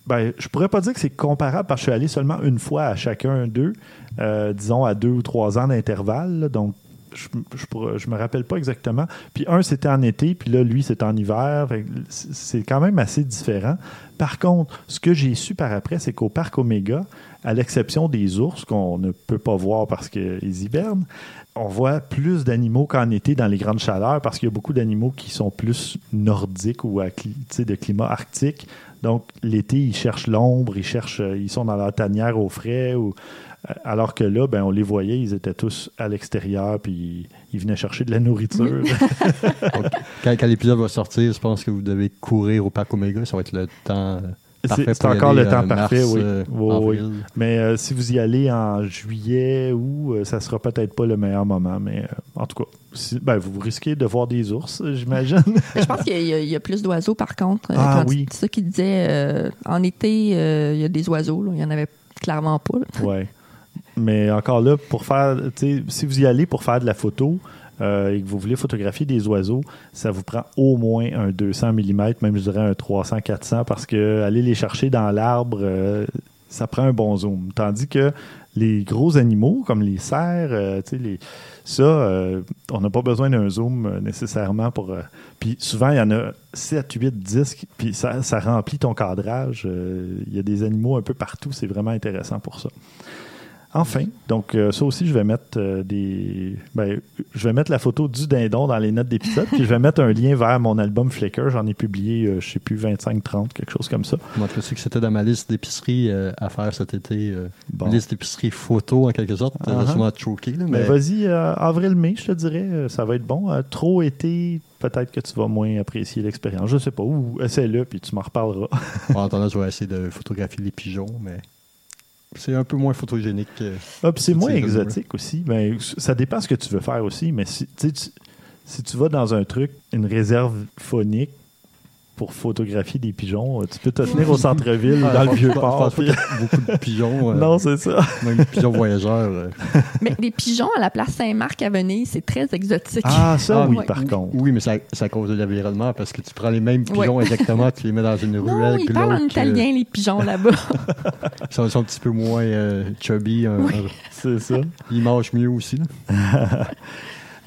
Ben, je pourrais pas dire que c'est comparable parce que je suis allé seulement une fois à chacun d'eux, euh, disons à deux ou trois ans d'intervalle. Donc, je, je, me rappelle pas exactement. Puis un, c'était en été, puis là, lui, c'était en hiver. C'est c'est quand même assez différent. Par contre, ce que j'ai su par après, c'est qu'au parc Omega, à l'exception des ours qu'on ne peut pas voir parce qu'ils hibernent, on voit plus d'animaux qu'en été dans les grandes chaleurs parce qu'il y a beaucoup d'animaux qui sont plus nordiques ou à de climat arctique. Donc, l'été, ils cherchent l'ombre, ils cherchent, ils sont dans leur tanière au frais ou Alors que là, ben, on les voyait, ils étaient tous à l'extérieur, puis ils venaient chercher de la nourriture. Donc, quand, quand l'épisode va sortir, je pense que vous devez courir au parc Omega. Ça va être le temps euh, parfait C'est encore aller, le temps euh, parfait, mars, oui. euh, Oui, oui. Mais euh, si vous y allez en juillet ou ça sera peut-être pas le meilleur moment, mais euh, en tout cas, si- ben, vous risquez de voir des ours, j'imagine. Je pense qu'il y, a- il y a plus d'oiseaux, par contre. Euh, Ah quand oui. C'est ça qui disait, euh, en été, euh, il y a des oiseaux. là. Il y en avait clairement pas. là. Mais encore là, pour faire, si vous y allez pour faire de la photo euh, et que vous voulez photographier des oiseaux, ça vous prend au moins un 200 mm, même je dirais un 300-400, parce que aller les chercher dans l'arbre, euh, ça prend un bon zoom. Tandis que les gros animaux, comme les cerfs, euh, les, ça, euh, on n'a pas besoin d'un zoom euh, nécessairement pour. euh, puis souvent, il y en a 7, 8, 10, qui- puis ça, ça remplit ton cadrage. Il y a des animaux un peu partout, c'est vraiment intéressant pour ça. Enfin, donc euh, ça aussi, je vais mettre euh, des. Ben, je vais mettre la photo du dindon dans les notes d'épisode, puis je vais mettre un lien vers mon album Flickr. J'en ai publié, euh, je sais plus, 25-30, quelque chose comme ça. Moi, je sais que c'était dans ma liste d'épiceries euh, à faire cet été. euh, Bon. Liste d'épiceries photo, en quelque sorte. Ça va Uh-huh. sûrement choqué, là, Mais mais vas-y, euh, avril-mai, je te dirais, ça va être bon. Trop été, peut-être que tu vas moins apprécier l'expérience. Je sais pas. Ou essaie-le, puis tu m'en reparleras. en attendant, je vais essayer de photographier les pigeons, mais c'est un peu moins photogénique. que- Ah, c'est moins exotique aussi. Ben, ça dépend ce que tu veux faire aussi. Mais si, tu- si tu vas dans un truc, une réserve phonique pour photographier des pigeons, euh, tu peux te tenir au centre-ville Ah, dans le vieux je port. puis- beaucoup de pigeons. euh, Non, c'est ça. Même des pigeons voyageurs. euh. Mais les pigeons à la place Saint-Marc à Venise, c'est très exotique. Ah, ça, Ah, oui, ouais. par contre. Oui, mais c'est à- cause de l'environnement parce que tu prends les mêmes pigeons exactement, tu les mets dans une non, ruelle ils parlent en italien, les pigeons là-bas. Ils sont, un petit peu moins euh, chubby. Oui. C'est ça. ils mangent mieux aussi.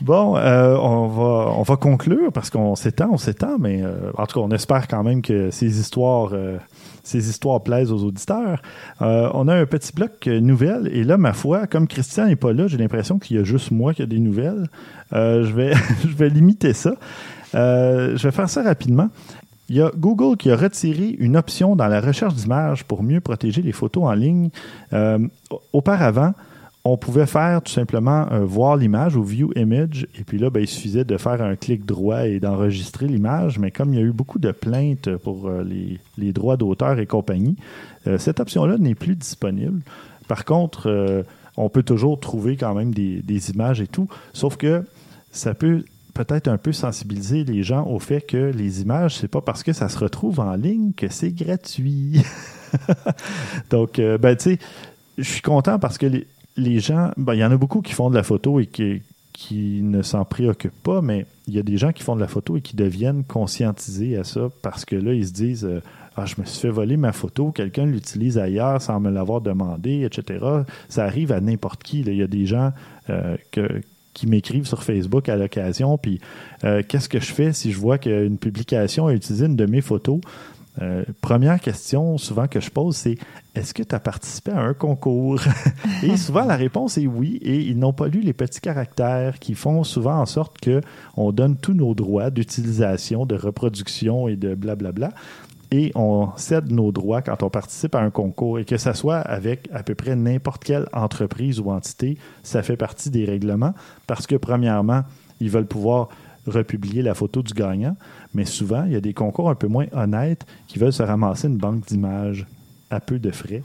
Bon, euh, on, va, on va conclure parce qu'on s'étend, on s'étend, mais euh, en tout cas, on espère quand même que ces histoires, euh, ces histoires plaisent aux auditeurs. Euh, on a un petit bloc euh, nouvelles et là, ma foi, comme Christian n'est pas là, j'ai l'impression qu'il y a juste moi qui a des nouvelles. Euh, je, vais, je vais limiter ça. Je vais faire ça rapidement. Il y a Google qui a retiré une option dans la recherche d'images pour mieux protéger les photos en ligne. Auparavant, on pouvait faire tout simplement euh, voir l'image ou view image, et puis là, ben, il suffisait de faire un clic droit et d'enregistrer l'image, mais comme il y a eu beaucoup de plaintes pour euh, les, droits d'auteur et compagnie, euh, cette option-là n'est plus disponible. Par contre, on peut toujours trouver quand même des, des images et tout, sauf que ça peut peut-être un peu sensibiliser les gens au fait que les images, c'est pas parce que ça se retrouve en ligne que c'est gratuit. Donc, ben, tu sais, je suis content parce que les, les gens, ben, il y en a beaucoup qui font de la photo et qui, qui ne s'en préoccupent pas, mais il y a des gens qui font de la photo et qui deviennent conscientisés à ça parce que là, ils se disent euh, Ah, je me suis fait voler ma photo, quelqu'un l'utilise ailleurs sans me l'avoir demandé, etc. Ça arrive à n'importe qui. Il y a des gens euh, qui m'écrivent sur Facebook à l'occasion, puis euh, qu'est-ce que je fais si je vois qu'une publication a utilisé une de mes photos? Euh, première question souvent que je pose, c'est est-ce que tu as participé à un concours? et souvent la réponse est oui, et ils n'ont pas lu les petits caractères qui font souvent en sorte que on donne tous nos droits d'utilisation, de reproduction et de blablabla. Et on cède nos droits quand on participe à un concours et que ça soit avec à peu près n'importe quelle entreprise ou entité, ça fait partie des règlements parce que premièrement, ils veulent pouvoir republier la photo du gagnant, mais souvent, il y a des concours un peu moins honnêtes qui veulent se ramasser une banque d'images à peu de frais.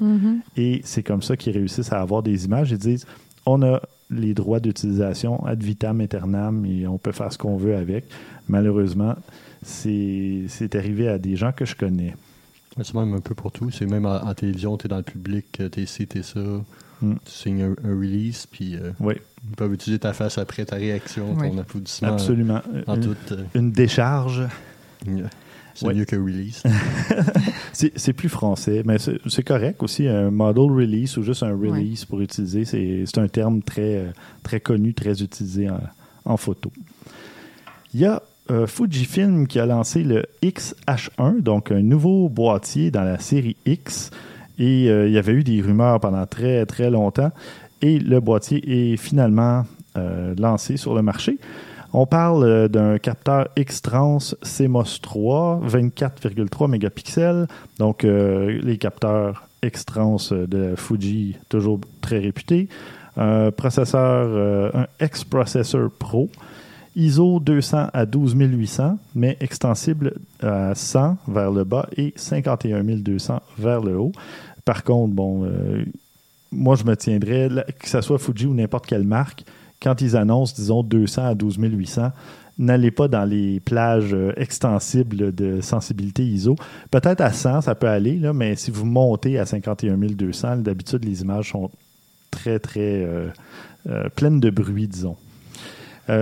Et c'est comme ça qu'ils réussissent à avoir des images. Ils disent on a les droits d'utilisation ad vitam aeternam et on peut faire ce qu'on veut avec. Malheureusement, c'est c'est arrivé à des gens que je connais. C'est même un peu pour tout. C'est même en, en télévision, tu es dans le public, euh, t'es ci, t'es ça. Mm. Tu signes un, un release, puis euh, Oui, ils peuvent utiliser ta face après, ta réaction, Oui. ton applaudissement. absolument. En Une- euh, une décharge. c'est Ouais. mieux que release. C'est c'est plus français, mais c'est c'est correct aussi. Un model release ou juste un release pour utiliser, c'est c'est un terme très, euh, très connu, très utilisé en, en photo. Il y a euh, Fujifilm qui a lancé le XH1, donc un nouveau boîtier dans la série X. Et euh, il y avait eu des rumeurs pendant très, très longtemps. Et le boîtier est finalement euh, lancé sur le marché. On parle euh, d'un capteur X-Trans CMOS 3, 24,3 mégapixels. Donc, les capteurs X-Trans de Fuji, toujours très réputés. Un processeur, un X-Processor Pro. ISO 200 à 12800, mais extensible à 100 vers le bas et 51200 vers le haut. Par contre, bon, euh, moi, je me tiendrais, que ce soit Fuji ou n'importe quelle marque, quand ils annoncent, disons, 200 à 12800, n'allez pas dans les plages euh, extensibles de sensibilité ISO. Peut-être à 100, ça peut aller, mais si vous montez à 51200, d'habitude, les images sont très, très euh, pleines de bruit, disons.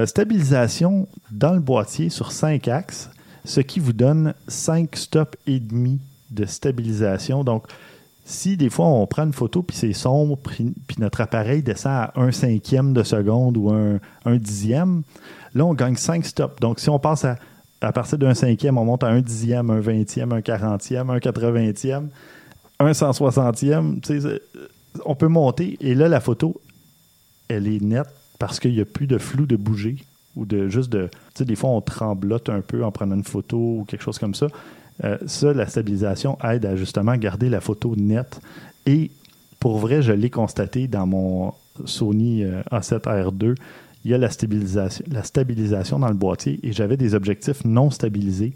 Stabilisation dans le boîtier sur 5 axes, ce qui vous donne 5 stops et demi de stabilisation. Donc, si des fois on prend une photo puis c'est sombre, puis, notre appareil descend à un cinquième de seconde ou un, dixième, là on gagne 5 stops. Donc, si on passe à, partir d'un cinquième, on monte à un dixième, un vingtième, un quarantième, un quatre-vingtième, un cent soixantième, on peut monter et là la photo, elle est nette parce qu'il n'y a plus de flou de bouger ou de juste de. Tu sais, des fois, on tremblote un peu en prenant une photo ou quelque chose comme ça. Euh, ça, la stabilisation aide à justement garder la photo nette. Et pour vrai, je l'ai constaté dans mon Sony euh, A7R2. Il y a la stabilisation, dans le boîtier et j'avais des objectifs non stabilisés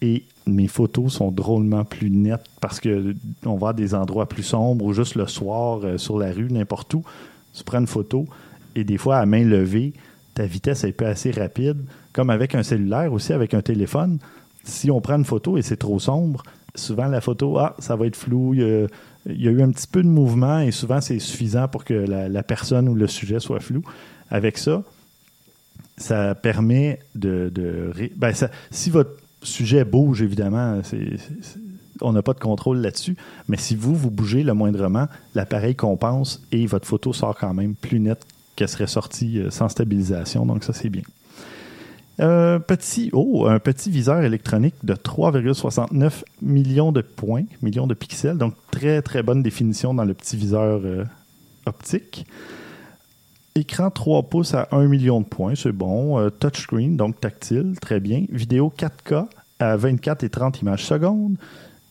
et mes photos sont drôlement plus nettes parce que on va à des endroits plus sombres ou juste le soir euh, sur la rue, n'importe où. Tu prends une photo et des fois à main levée, ta vitesse est pas assez rapide, comme avec un cellulaire aussi, avec un téléphone. Si on prend une photo et c'est trop sombre, souvent la photo, ah, ça va être flou, il y a, eu un petit peu de mouvement et souvent c'est suffisant pour que la, personne ou le sujet soit flou. Avec ça, ça permet de... ben, ça- si votre sujet bouge, évidemment, c'est- on n'a pas de contrôle là-dessus, mais si vous, vous bougez le moindrement, l'appareil compense et votre photo sort quand même plus nette qu'elle serait sortie euh, sans stabilisation, donc ça c'est bien. Euh, petit, oh, un petit viseur électronique de 3,69 millions de points, millions de pixels, donc très très bonne définition dans le petit viseur euh, optique. Écran 3 pouces à 1 million de points, c'est bon. Euh, touchscreen, donc tactile, très bien. Vidéo 4K à 24 et 30 images secondes.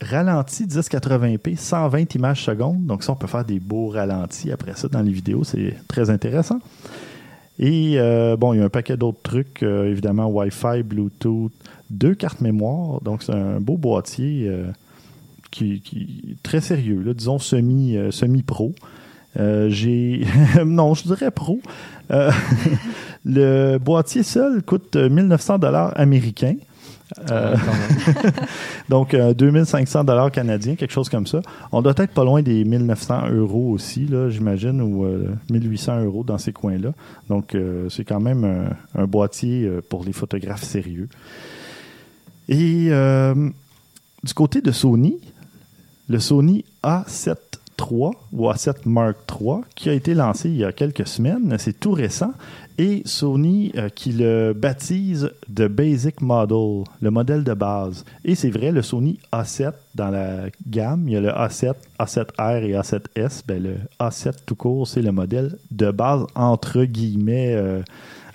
Ralenti 1080p, 120 images secondes. Donc ça, on peut faire des beaux ralentis après ça dans les vidéos. C'est très intéressant. Et euh, bon, il y a un paquet d'autres trucs, euh, évidemment Wi-Fi, Bluetooth, deux cartes mémoire. Donc c'est un beau boîtier euh, qui, qui très sérieux, là, disons semi, euh, semi-pro. Euh, j'ai non, je dirais pro. Euh, le boîtier seul coûte 1900 dollars américains. Euh, donc, euh, 2500 dollars canadiens, quelque chose comme ça. On doit être pas loin des 1900 euros aussi, là, j'imagine, ou euh, 1800 euros dans ces coins-là. Donc, euh, c'est quand même un, un boîtier euh, pour les photographes sérieux. Et du côté de Sony, le Sony A7 III ou A7 Mark III, qui a été lancé il y a quelques semaines, c'est tout récent, et Sony euh, qui le baptise The Basic Model, le modèle de base. Et c'est vrai, le Sony A7 dans la gamme, il y a le A7, A7R et A7S. Ben, le A7 tout court, c'est le modèle de base, entre guillemets, euh,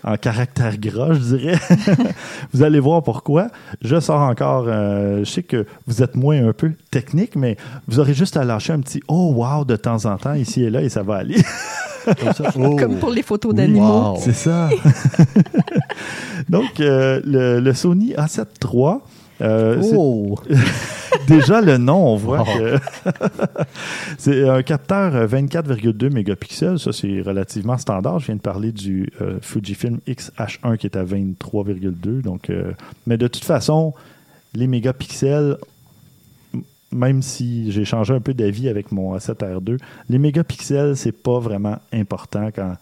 en caractère gras, je dirais. vous allez voir pourquoi. Je sors encore, euh, je sais que vous êtes moins un peu technique, mais vous aurez juste à lâcher un petit « Oh, wow » de temps en temps, ici et là, et ça va aller. Comme ça. Oh. Comme pour les photos d'animaux. Wow. C'est ça. Donc, euh, le, le Sony A7 III, euh, Oh. Déjà le nom, on voit que c'est un capteur euh, 24,2 mégapixels. Ça, c'est relativement standard. Je viens de parler du euh, Fujifilm X-H1 qui est à 23,2. Donc, euh, mais de toute façon, les mégapixels, même si j'ai changé un peu d'avis avec mon A7R2, les mégapixels, c'est pas vraiment important quand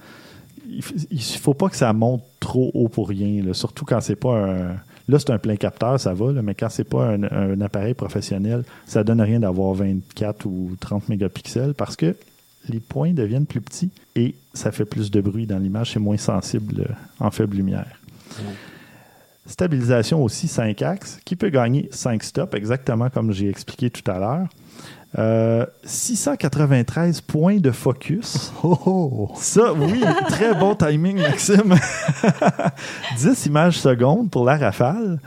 il faut pas que ça monte trop haut pour rien, là. surtout quand c'est pas un. Là, c'est un plein capteur, ça va, mais quand c'est pas un, appareil professionnel, ça donne rien d'avoir 24 ou 30 mégapixels parce que les points deviennent plus petits et ça fait plus de bruit dans l'image, c'est moins sensible en faible lumière. Stabilisation aussi 5 axes qui peut gagner 5 stops, exactement comme j'ai expliqué tout à l'heure. Euh, 693 points de focus. Oh, oh. Ça, oui, très bon timing, Maxime. 10 images secondes pour la rafale.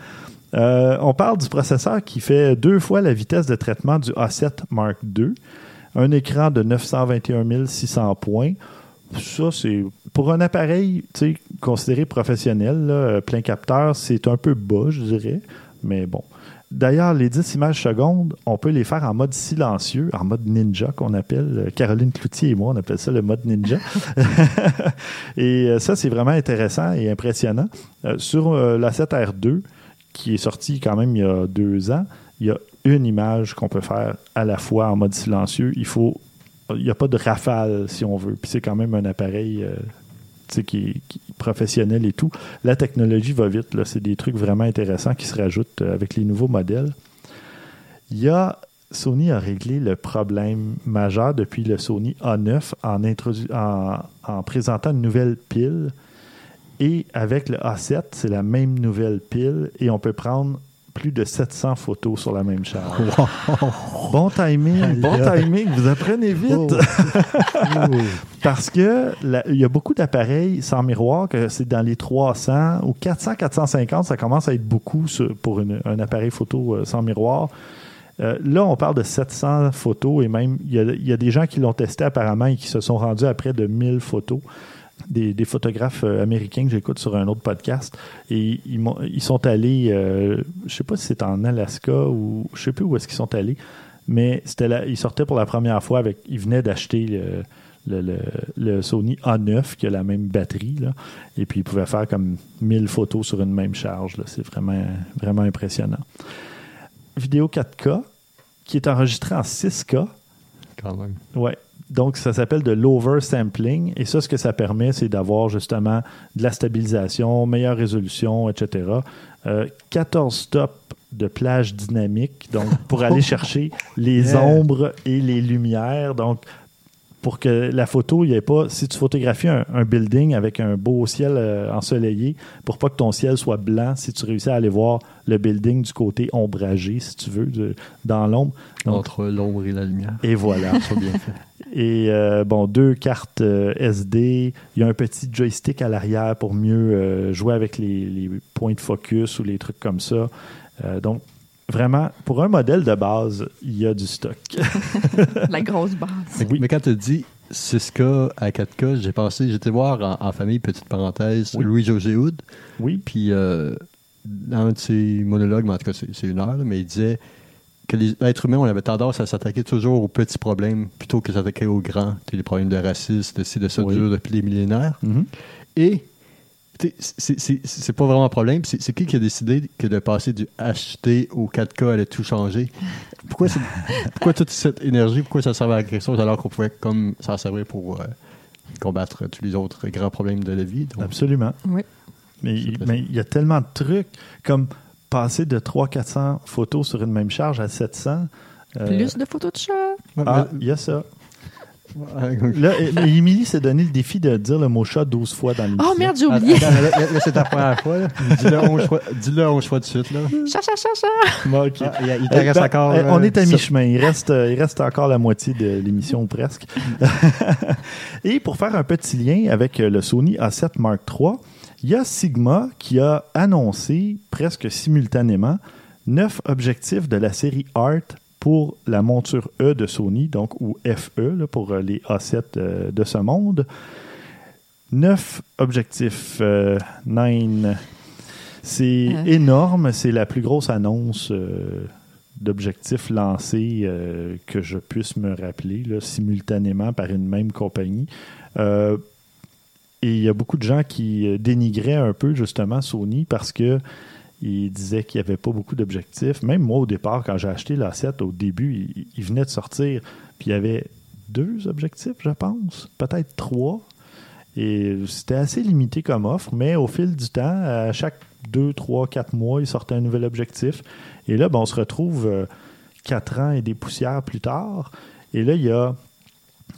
Euh, on parle du processeur qui fait deux fois la vitesse de traitement du A7 Mark II. Un écran de 921 600 points. Ça, c'est pour un appareil tu sais, considéré professionnel, là, euh, plein capteur, c'est un peu bas, je dirais. Mais bon. D'ailleurs, les 10 images secondes, on peut les faire en mode silencieux, en mode ninja qu'on appelle. Euh, Caroline Cloutier et moi, on appelle ça le mode ninja. et euh, ça, c'est vraiment intéressant et impressionnant. Euh, sur euh, la 7R2, qui est sorti quand même il y a deux ans, il y a une image qu'on peut faire à la fois en mode silencieux. Il faut, il n'y a pas de rafale si on veut. Puis c'est quand même un appareil qui, qui professionnel et tout. La technologie va vite. C'est des trucs vraiment intéressants qui se rajoutent euh, avec les nouveaux modèles. Il y a Sony a réglé le problème majeur depuis le Sony A9 en, introdu- en, en présentant une nouvelle pile. Et avec le A7, c'est la même nouvelle pile et on peut prendre plus de 700 photos sur la même charge. Bon timing, bon timing, vous apprenez vite. Oh. Parce que il y a beaucoup d'appareils sans miroir que c'est dans les 300 ou 400, 450, ça commence à être beaucoup sur- pour une- un appareil photo euh, sans miroir. Euh, là, on parle de 700 photos et même, il y y a des gens qui l'ont testé apparemment et qui se sont rendus à près de 1000 photos. Des, des photographes euh, américains que j'écoute sur un autre podcast. Et ils, ils sont allés, euh, je sais pas si c'est en Alaska ou je sais plus où est-ce qu'ils sont allés, mais c'était ils sortaient pour la première fois avec, ils venaient d'acheter le, le, le- Sony A9 qui a la même batterie, là, et puis ils pouvaient faire comme 1000 photos sur une même charge. C'est vraiment, vraiment impressionnant. Vidéo 4K qui est enregistrée en 6K. Quand même. Ouais. Donc, ça s'appelle de l'oversampling. Et ça, ce que ça permet, c'est d'avoir justement de la stabilisation, meilleure résolution, etc. Euh, 14 stops de plage dynamique, donc pour aller chercher les ombres et les lumières. Donc, pour que la photo, il n'y ait pas. Si tu photographies un, un building avec un beau ciel euh, ensoleillé, pour pas que ton ciel soit blanc, si tu réussis à aller voir le building du côté ombragé, si tu veux, de- dans l'ombre. Entre l'ombre et la lumière. et voilà. Ça bien fait. Et euh, bon, deux cartes euh, SD. Il y a un petit joystick à l'arrière pour mieux jouer avec les, les points de focus ou les trucs comme ça. Donc, vraiment, pour un modèle de base, il y a du stock. La grosse base. Mais, mais quand tu dis 6K à 4K, j'ai pensé, j'étais voir en, en famille, petite parenthèse, Oui. Louis-José Hood. Oui. Puis, euh, dans un de ses monologues, mais en tout cas, c'est une heure, là, mais il disait que les- l'être humain, on avait tendance à s'attaquer toujours aux petits problèmes plutôt que s'attaquer aux grands. Les problèmes de racisme, de ci, de ça, Oui. dure depuis des millénaires. Mhm. Et c'est- c'est c'est pas vraiment un problème. C'est qui qui a décidé que de passer du HT au 4K allait tout changer? Pourquoi, c'est- pourquoi toute cette énergie, pourquoi ça servait à quelque chose alors qu'on pouvait comme s'en servir pour euh, combattre tous les autres grands problèmes de la vie? Donc, Absolument. Oui. Mais il y a tellement de trucs, comme passer de 300-400 photos sur une même charge à 700. euh, Plus de photos de chat. Ah, il y a ça. Là, mais Émilie s'est donné le défi de dire le mot chat 12 fois dans l'émission. Oh merde, j'ai oublié. attends, là, là, là, c'est ta première fois. là. Dis-le 11 fois, dis-le 11 fois de suite. Là. Chat, chat, chat, chat. Bon, ok. Ah, il, il te reste ben, encore. on euh, est à mi-chemin. Il reste, euh, il reste encore la moitié de l'émission, presque. Et pour faire un petit lien avec euh, le Sony A7 Mark III, il y a Sigma qui a annoncé presque simultanément neuf objectifs de la série Art pour la monture E de Sony, donc ou FE là, pour euh, les A7 euh, de ce monde. Neuf objectifs, euh, nine. C'est Euh. énorme, c'est la plus grosse annonce d'objectifs lancés que je puisse me rappeler là, simultanément par une même compagnie. Et il y a beaucoup de gens qui dénigraient un peu justement Sony parce que ils disaient qu'il n'y avait pas beaucoup d'objectifs. Même moi, au départ, quand j'ai acheté l'A7, au début, il, il venait de sortir, puis il y avait deux objectifs, je pense, peut-être trois. Et c'était assez limité comme offre, mais au fil du temps, à chaque deux, trois, quatre mois, il sortait un nouvel objectif. Et là, ben, on se retrouve euh, quatre ans et des poussières plus tard. Et là, il y a,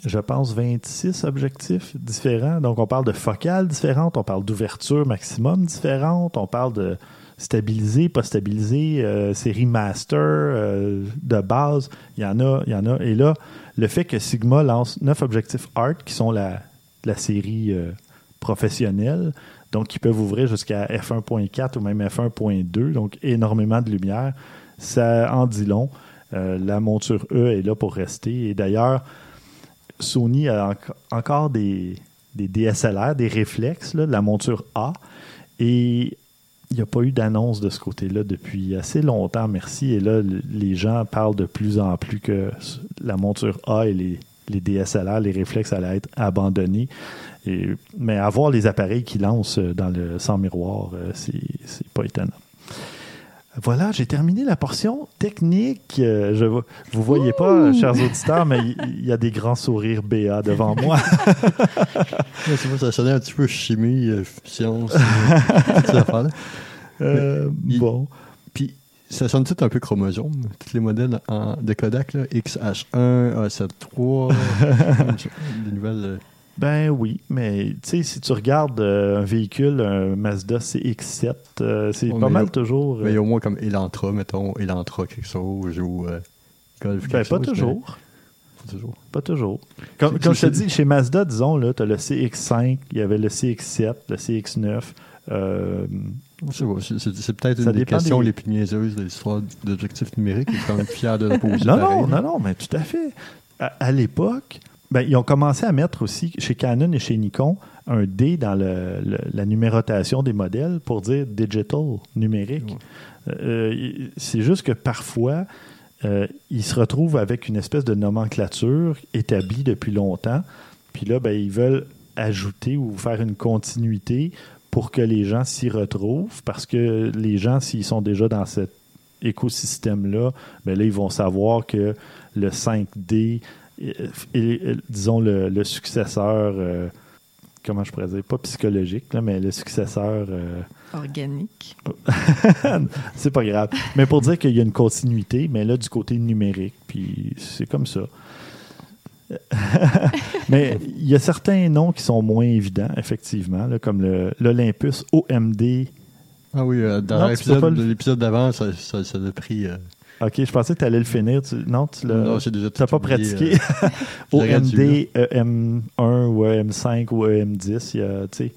je pense, 26 objectifs différents. Donc, on parle de focales différentes, on parle d'ouverture maximum différente, on parle de, stabilisé, pas stabilisé, euh, série master, euh, de base, il y en a, il y en a. Et là, le fait que Sigma lance neuf objectifs Art, qui sont la, la série euh, professionnelle, donc qui peuvent ouvrir jusqu'à f1.4 ou même f1.2, donc énormément de lumière, ça en dit long. La monture E est là pour rester. Et d'ailleurs, Sony a enc- encore des, des DSLR, des réflexes, de la monture A. Et il n'y a pas eu d'annonce de ce côté-là depuis assez longtemps, merci. Et là, le- les gens parlent de plus en plus que la monture A et les, les DSLR, les réflexes allaient être abandonnés. Mais avoir les appareils qui lancent euh, dans le sans miroir, euh, c'est pas étonnant. Voilà, j'ai terminé la portion technique. Euh, je, vous voyez pas, chers auditeurs, mais il y, a des grands sourires BA devant moi. Ouais, ça sonnait un petit peu chimie, euh, science, euh. Euh, Il- bon. Puis, ça sonne tout un peu chromosome. Tous les modèles en, de Kodak, là, XH1, A73, des nouvelles. Euh, Ben oui, mais tu sais, si tu regardes euh, un véhicule, un Mazda CX-7, euh, c'est pas mal a- toujours. euh, Mais a au moins comme Elantra, mettons, Elantra quelque chose, ou euh, Golf ben, quelque pas chose, toujours. mais- Pas toujours. Pas toujours. Comme, je te dis, chez Mazda, disons, tu as le CX5, il y avait le CX7, le CX9. euh, Je sais pas, c'est- peut-être une des questions des- les plus niaiseuses de l'histoire d'objectifs numériques. et quand même fier de la poser. non, pareil, non, non, non, mais tout à fait. À, à l'époque, ben, ils ont commencé à mettre aussi, chez Canon et chez Nikon, un D dans le- le- la numérotation des modèles pour dire digital, numérique. Euh, c'est juste que parfois, euh, ils se retrouvent avec une espèce de nomenclature établie depuis longtemps. Puis là, ben, ils veulent ajouter ou faire une continuité pour que les gens s'y retrouvent. Parce que les gens, s'ils sont déjà dans cet écosystème-là, ben là, ils vont savoir que le 5D disons, le, le successeur, euh, comment je pourrais dire, pas psychologique, là, mais le successeur... euh, Organique. c'est pas grave. Mais pour dire qu'il y a une continuité, mais là, du côté numérique, puis c'est comme ça. mais il y a certains noms qui sont moins évidents, effectivement, là, comme le- l'Olympus OMD. Ah oui, euh, dans l'épisode- le- d'avant, ça, ça, ça a pris. euh, Ok, je pensais que tu allais le finir. Tu- non, tu l'as pas pratiqué. euh, dû, OMD, EM1 ou EM5 ou EM10, il y a, tu sais.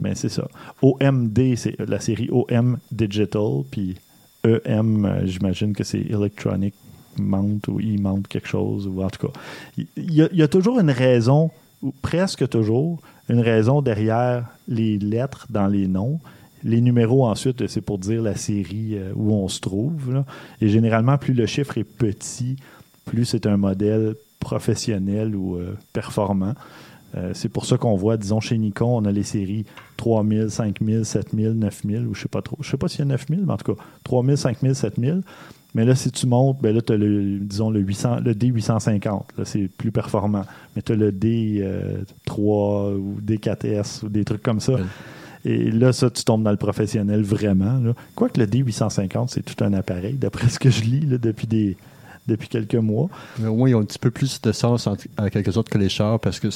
Mais c'est ça. OMD, c'est la série OM Digital, puis EM, euh, j'imagine que c'est Electronic Mount ou E-Mount quelque chose, ou en tout cas. Il y, y a toujours une raison, ou presque toujours, une raison derrière les lettres dans les noms. Les numéros, ensuite, c'est pour dire la série euh, où on se trouve. Et généralement, plus le chiffre est petit, plus c'est un modèle professionnel ou euh, performant. Euh, c'est pour ça qu'on voit, disons, chez Nikon, on a les séries 3000, 5000, 7000, 9000, ou je sais pas trop. Je sais pas s'il y a 9000, mais en tout cas, 3000, 5000, 7000. Mais là, si tu montes, ben là, tu as le, disons, le, 800, le D850. Là, c'est plus performant. Mais tu as le D3 ou D4S ou des trucs comme ça. Et là, ça, tu tombes dans le professionnel vraiment. Là. Quoique le D850, c'est tout un appareil, d'après ce que je lis là, depuis, des, depuis quelques mois. Mais au moins, ils ont un petit peu plus de sens en, en quelque sorte que les chars parce que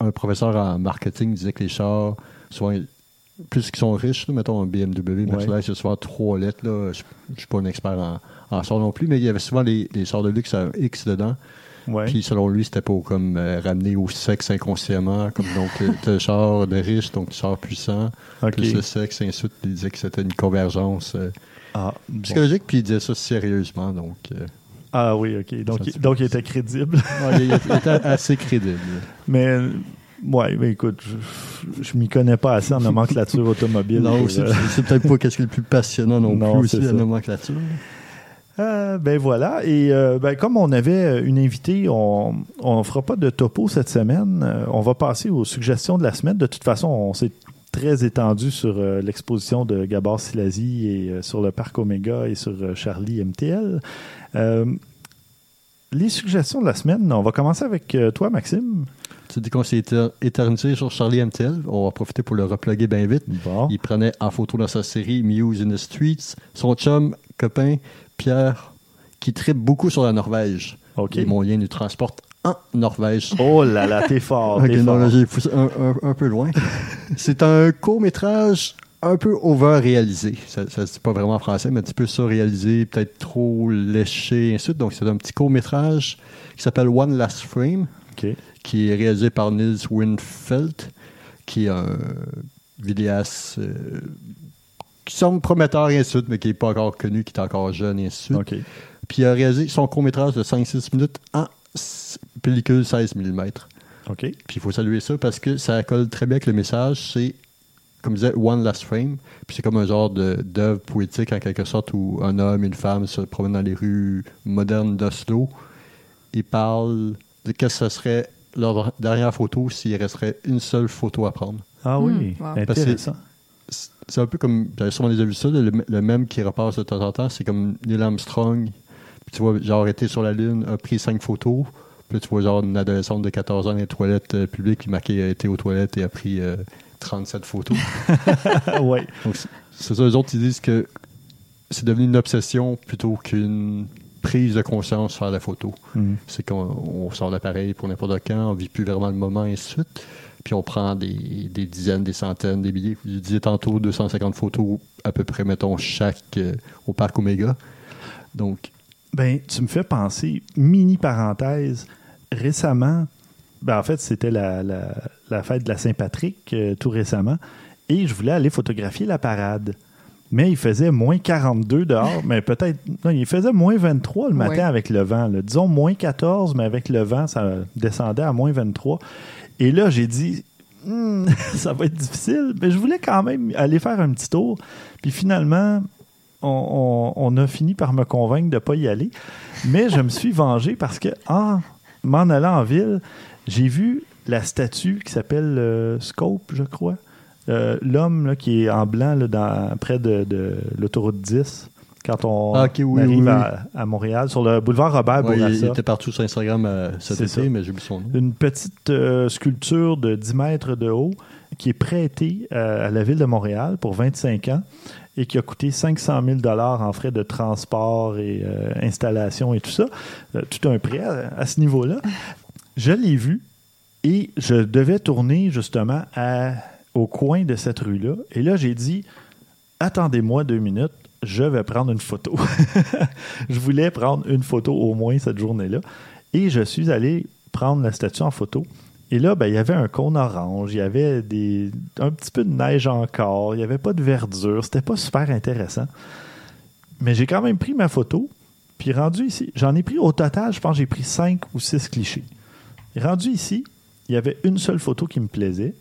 un professeur en marketing disait que les chars, souvent, plus qu'ils sont riches, là, mettons un BMW, Ouais. Mercedes, c'est souvent trois lettres. Là, je ne suis pas un expert en, en chars non plus, mais il y avait souvent les, les chars de luxe à un X dedans. Ouais. Puis selon lui, c'était pour comme euh, ramener au sexe inconsciemment, comme donc euh, t'as le char de riche, donc le char puissant, OK. plus le sexe, et ensuite il disait que c'était une convergence euh, Ah, bon. psychologique, puis il disait ça sérieusement, donc euh, Ah oui, OK. Donc, il, donc il était crédible. ouais, il, il était assez crédible. Mais, euh, ouais, mais écoute, je, je m'y connais pas assez en nomenclature automobile. Non, c'est euh, peut-être pas qu'est-ce qui est le plus passionnant non, Non, plus aussi, la nomenclature. Euh, ben voilà. Et euh, ben, comme on avait une invitée, on ne fera pas de topo cette semaine. Euh, on va passer aux suggestions de la semaine. De toute façon, on s'est très étendu sur euh, l'exposition de Gabor Silasi et euh, sur le parc Omega et sur euh, Charlie MTL. Euh, les suggestions de la semaine, on va commencer avec euh, toi, Maxime. Tu dis qu'on s'est éter- éternisé sur Charlie MTL. On va profiter pour le repluguer bien vite. Bon. Il prenait en photo dans sa série Muse in the Streets son chum, copain, Pierre, qui tripe beaucoup sur la Norvège. OK. Et mon lien nous transporte en Norvège. Oh là là, t'es fort. Ok, t'es non, fort. là, j'ai poussé un, un- un peu loin. C'est un court-métrage un peu over-réalisé. Ça, ça se dit pas vraiment en français, mais un petit peu surréalisé, peut-être trop léché, et ainsi de suite. Donc, c'est un petit court-métrage qui s'appelle One Last Frame, qui est réalisé par Nils Winfeld, qui est un vidéaste euh, qui semble prometteur, et ainsi de suite, mais qui n'est pas encore connu, qui est encore jeune, et ainsi de suite. Puis il a réalisé son court-métrage de 5-6 minutes en pellicule 16 mm. OK. Puis il faut saluer ça parce que ça colle très bien avec le message. C'est, comme je disais, One Last Frame. Puis c'est comme un genre de, d'œuvre poétique en quelque sorte où un homme et une femme se promènent dans les rues modernes d'Oslo. Ils parlent de qu'est-ce que ce serait leur dernière photo s'il resterait une seule photo à prendre. Ah oui, Hmm, wow. intéressant. C'est un peu comme, j'avais sûrement déjà vu ça, le, le même qui repasse de temps en temps, c'est comme Neil Armstrong. Puis tu vois, genre, été sur la Lune, a pris cinq photos. Puis tu vois, genre, une adolescente de 14 ans dans les toilettes euh, publiques, puis marqué a été aux toilettes et a pris euh, 37 photos. Ah ouais. Donc, c'est- ça, eux autres, ils disent que c'est devenu une obsession plutôt qu'une prise de conscience faire la photo. Mhm. C'est qu'on on sort l'appareil pour n'importe quand, on vit plus vraiment le moment, et ainsi de suite. Puis on prend des, des dizaines, des centaines, des milliers. Je disais tantôt 250 photos à peu près, mettons, chaque euh, au parc Omega. Donc, Ben, tu me fais penser, mini parenthèse, récemment, ben en fait, c'était la, la- la fête de la Saint-Patrick euh, tout récemment, et je voulais aller photographier la parade. Mais il faisait moins 42 dehors, mais peut-être. Non, il faisait moins 23 le matin Ouais. avec le vent. là. Disons moins 14, mais avec le vent, ça descendait à moins 23. Et là, j'ai dit, Hmm, ça va être difficile, mais je voulais quand même aller faire un petit tour. Puis finalement, on, a fini par me convaincre de ne pas y aller. Mais je me suis vengé parce que, en m'en allant en ville, j'ai vu la statue qui s'appelle euh, Scope, je crois. Euh, L'homme qui est en blanc là, dans, près de, de l'autoroute 10, quand on Ah, oui, arrive oui, oui. À, à Montréal, sur le boulevard Robert il, était partout sur Instagram euh, cet été, ça. mais j'ai oublié son nom. Une petite euh, sculpture de 10 mètres de haut qui est prêtée euh, à la ville de Montréal pour 25 ans et qui a coûté 500 000 en frais de transport et euh, installation et tout ça. Tout un prêt à, à ce niveau-là. Je l'ai vu et je devais tourner justement à- au coin de cette rue-là. Et là, j'ai dit, attendez-moi deux minutes, je vais prendre une photo. je voulais prendre une photo au moins cette journée-là. Et je suis allé prendre la statue en photo. Et là, ben, il y avait un cône orange, il y avait des, un petit peu de neige encore, il n'y avait pas de verdure, c'était pas super intéressant. Mais j'ai quand même pris ma photo, puis rendu ici, j'en ai pris au total, je pense j'ai pris cinq ou six clichés. Et rendu ici, il y avait une seule photo qui me plaisait,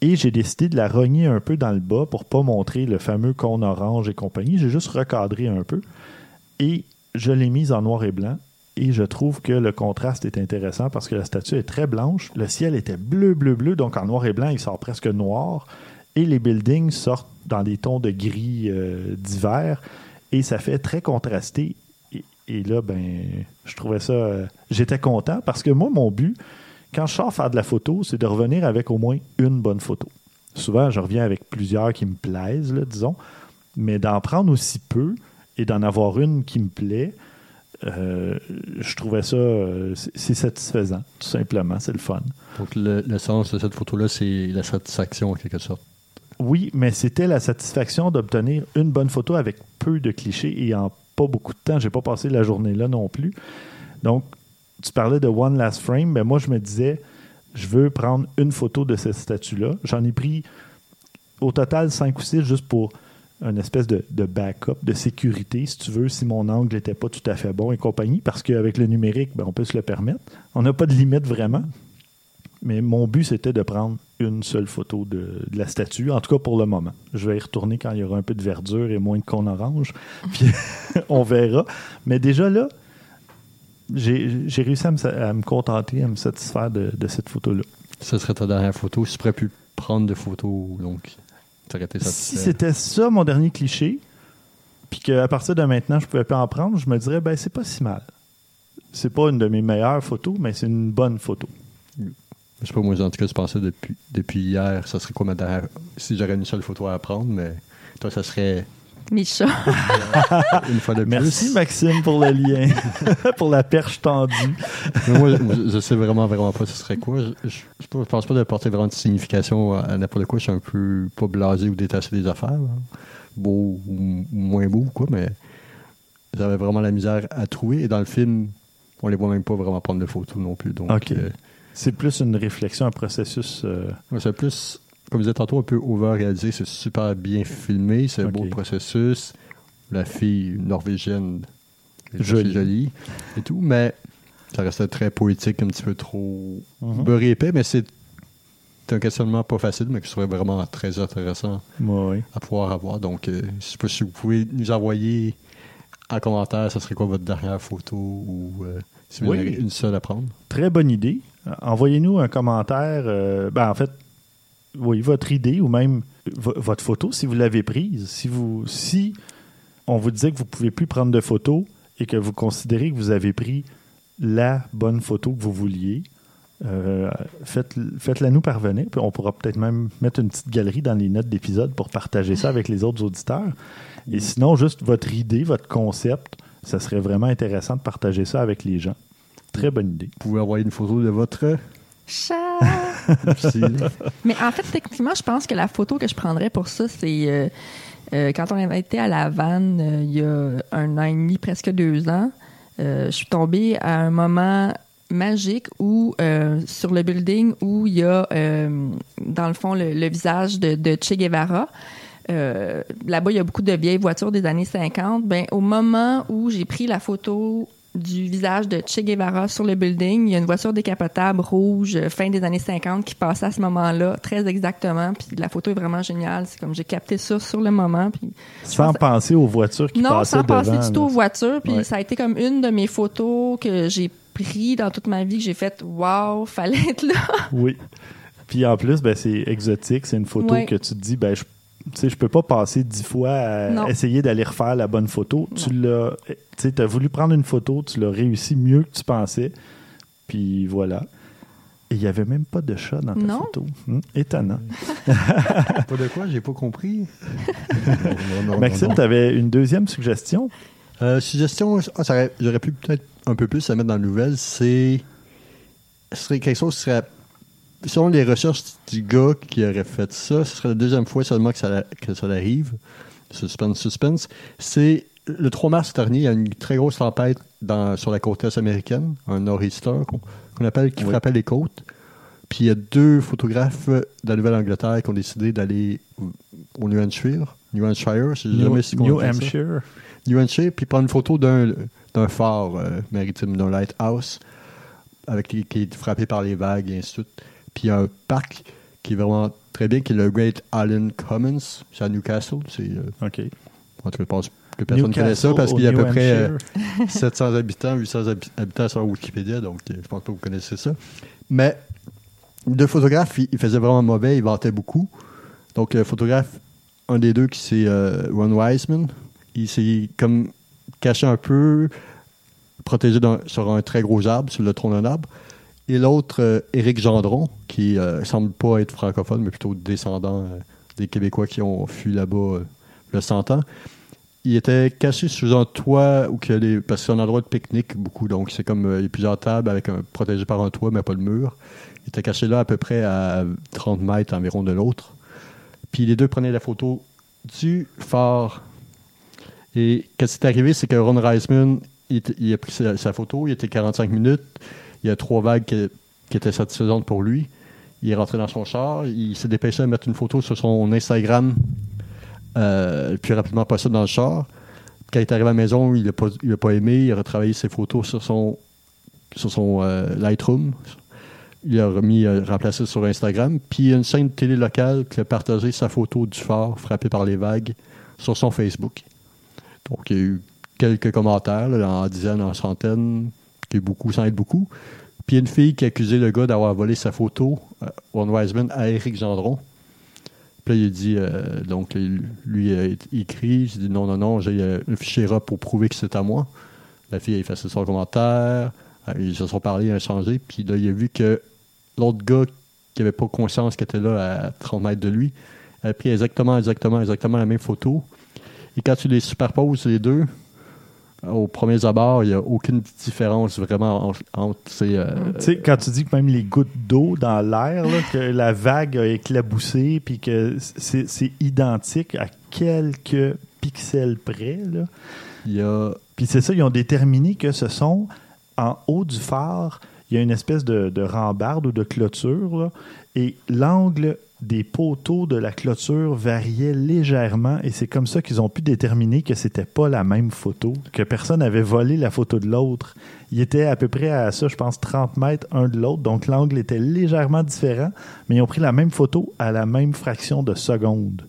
et j'ai décidé de la rogner un peu dans le bas pour pas montrer le fameux cône orange et compagnie. J'ai juste recadré un peu, et je l'ai mise en noir et blanc. Et je trouve que le contraste est intéressant parce que la statue est très blanche. Le ciel était bleu, bleu, bleu. Donc en noir et blanc, il sort presque noir. Et les buildings sortent dans des tons de gris euh, d'hiver. Et ça fait très contrasté. Et, et là, ben, je trouvais ça. euh, J'étais content parce que moi, mon but, quand je sors faire de la photo, c'est de revenir avec au moins une bonne photo. Souvent, je reviens avec plusieurs qui me plaisent, là, disons. Mais d'en prendre aussi peu et d'en avoir une qui me plaît, euh, je trouvais ça, euh, c'est satisfaisant, tout simplement, c'est le fun. Donc, le, le sens de cette photo-là, c'est la satisfaction en quelque sorte. Oui, mais c'était la satisfaction d'obtenir une bonne photo avec peu de clichés et en pas beaucoup de temps. J'ai pas passé la journée là non plus. Donc, tu parlais de One Last Frame, mais moi je me disais, je veux prendre une photo de cette statue-là. J'en ai pris au total cinq ou six juste pour une espèce de, backup, de sécurité, si tu veux, si mon angle n'était pas tout à fait bon et compagnie, parce qu'avec le numérique, ben, on peut se le permettre. On n'a pas de limite vraiment. Mais mon but, c'était de prendre une seule photo de, de la statue, en tout cas pour le moment. Je vais y retourner quand il y aura un peu de verdure et moins de cône orange, puis on verra. Mais déjà là, j'ai réussi à me, sa- à me contenter, à me satisfaire de, de cette photo-là. Ce serait ta dernière photo. Si tu pourrais plus prendre de photos, donc, tu aurais été Si satisfait. c'était ça mon dernier cliché, puis qu'à partir de maintenant, je pouvais pas en prendre, je me dirais, ben c'est pas si mal. C'est pas une de mes meilleures photos, mais c'est une bonne photo. Je sais pas, moi, en tout cas, je pensais depuis, depuis hier, ça serait quoi ma dernière. Si j'aurais une seule photo à prendre, mais toi, ça serait Mes chats. Une fois de plus. Merci Maxime pour le lien, pour la perche tendue. Mais moi, je, je sais vraiment, vraiment pas ce serait quoi. Je, je, je pense pas de porter vraiment de signification à n'importe quoi. Je suis un peu pas blasé ou détaché des affaires. hein. Beau ou moins beau ou quoi, mais j'avais vraiment la misère à trouver. Et dans le film, on les voit même pas vraiment prendre de photos non plus. Donc, euh, C'est plus une réflexion, un processus. euh, Ouais, c'est plus, comme je disais tantôt, un peu over-réalisé. C'est super bien filmé. C'est un beau processus. La fille norvégienne Jolie. jolie. et tout. Mais ça restait très poétique, un petit peu trop beurré épais. Mais c'est un questionnement pas facile, mais qui serait vraiment très intéressant à pouvoir avoir. Donc, euh, je sais pas si vous pouvez nous envoyer en commentaire, ce serait quoi votre dernière photo ou euh, si vous Oui. avez une seule à prendre. Très bonne idée. Envoyez-nous un commentaire. euh, ben, en fait, votre idée ou même vo- votre photo, si vous l'avez prise. Si, vous, si on vous disait que vous ne pouvez plus prendre de photos et que vous considérez que vous avez pris la bonne photo que vous vouliez, euh, faites, faites-la nous parvenir. Puis on pourra peut-être même mettre une petite galerie dans les notes d'épisode pour partager ça avec les autres auditeurs. Et sinon, juste votre idée, votre concept, ça serait vraiment intéressant de partager ça avec les gens. Très bonne idée. Vous pouvez envoyer une photo de votre Chat. Mais en fait, techniquement, je pense que la photo que je prendrais pour ça, c'est euh, euh, quand on avait été à La Vanne euh, il y a un an et demi, presque deux ans. je suis tombée à un moment magique où, sur le building, où il y a, dans le fond, le, le visage de, de Che Guevara. Là-bas, il y a beaucoup de vieilles voitures des années 50. Ben, au moment où j'ai pris la photo du visage de Che Guevara sur le building, il y a une voiture décapotable rouge euh, fin des années 50 qui passait à ce moment-là, très exactement. Puis la photo est vraiment géniale. C'est comme j'ai capté ça sur le moment. Puis Sans pense- penser aux voitures qui non, passaient sans passer devant, du tout aux voitures. Puis Ouais. ça a été comme une de mes photos que j'ai pris dans toute ma vie que j'ai fait wow, fallait être là. Oui. Puis en plus, ben, c'est exotique. C'est une photo Ouais. que tu te dis, ben, je, tu sais, je peux pas passer dix fois à Non. essayer d'aller refaire la bonne photo. Tu l'as, tu as voulu prendre une photo, tu l'as réussi mieux que tu pensais. Puis voilà. Et il n'y avait même pas de chat dans ta Non. photo. Hum, étonnant. Pas de quoi, j'ai pas compris. Non, non, non, Maxime, tu avais une deuxième suggestion? Euh, suggestion, ah, ça aurait- j'aurais pu peut-être un peu plus à mettre dans la nouvelle, c'est. Ce serait quelque chose qui serait. Selon les recherches du gars qui aurait fait ça, ce serait la deuxième fois seulement que ça, que ça arrive. Suspense, suspense. C'est le 3 mars dernier, il y a une très grosse tempête dans, sur la côte est américaine, un nor'easter qu'on appelle, qui Oui. frappait les côtes. Puis il y a deux photographes de la Nouvelle-Angleterre qui ont décidé d'aller au- New Hampshire. New Hampshire, je New, jamais si New ça. Hampshire. New Hampshire, puis prendre une photo d'un phare euh, maritime, d'un lighthouse, avec qui est frappé par les vagues et ainsi de suite. Puis il y a un parc qui est vraiment très bien, qui est le Great Island Commons, c'est à Newcastle. C'est, euh, OK. en tout cas, je pense que personne ne connaît ça parce qu'il y a à peu près euh, Hampshire. 700 habitants, 800 habi- habitants sur Wikipédia, donc euh, je pense pas que vous connaissez ça. Mais deux photographes, ils, ils faisaient vraiment mauvais, ils vantaient beaucoup. Donc le photographe, un des deux qui c'est euh, Ron Wiseman, il s'est comme caché un peu, protégé dans- sur un très gros arbre, sur le tronc d'un arbre. Et l'autre, euh, Éric Gendron, qui euh, semble pas être francophone, mais plutôt descendant euh, des Québécois qui ont fui là-bas le 100 ans. Il était caché sous un toit où que les, parce que c'est un endroit de pique-nique beaucoup, donc c'est comme il y a plusieurs tables avec un protégé par un toit mais pas le mur. Il était caché là à peu près à 30 mètres environ de l'autre. Puis les deux prenaient la photo du phare. Et qu'est-ce qui est arrivé, c'est que Ron Reisman, il, a pris sa photo, il était 45 minutes, il y a trois vagues qui, étaient satisfaisantes pour lui. Il est rentré dans son char, il s'est dépêché de mettre une photo sur son Instagram euh, le plus rapidement possible dans le char. Quand il est arrivé à la maison, il n'a pas, pas aimé, il a retravaillé ses photos sur son, euh, Lightroom. Il a remis, euh, remplacé sur Instagram. Puis il y a une chaîne de télé locale qui a partagé sa photo du phare frappé par les vagues sur son Facebook. Donc il y a eu quelques commentaires, en dizaines, en centaines, qui est beaucoup sans être beaucoup. Puis il y a une fille qui a accusé le gars d'avoir volé sa photo, euh, Ron Wiseman, à Eric Gendron. Puis là, il a dit, euh, donc lui a écrit, il dit non, non, non, j'ai euh, un fichier RAW pour prouver que c'est à moi. La fille a effacé son commentaire, euh, ils se sont parlé, ils ont échangé, puis là, il a vu que l'autre gars qui avait pas conscience qu'il était là à 30 mètres de lui, a pris exactement, exactement, exactement la même photo. Et quand tu les superposes, les deux, au premier abord, il n'y a aucune différence vraiment en- entre ces. euh, Tu sais, quand tu dis que même les gouttes d'eau dans l'air, que la vague a éclaboussé, puis que c'est c'est identique à quelques pixels près, là. il y a. Puis c'est ça, ils ont déterminé que ce sont en haut du phare, il y a une espèce de, de rambarde ou de clôture, là, et l'angle des poteaux de la clôture variait légèrement, et c'est comme ça qu'ils ont pu déterminer que c'était pas la même photo, que personne avait volé la photo de l'autre. Il était à peu près à ça, je pense, 30 mètres un de l'autre, donc l'angle était légèrement différent, mais ils ont pris la même photo à la même fraction de seconde.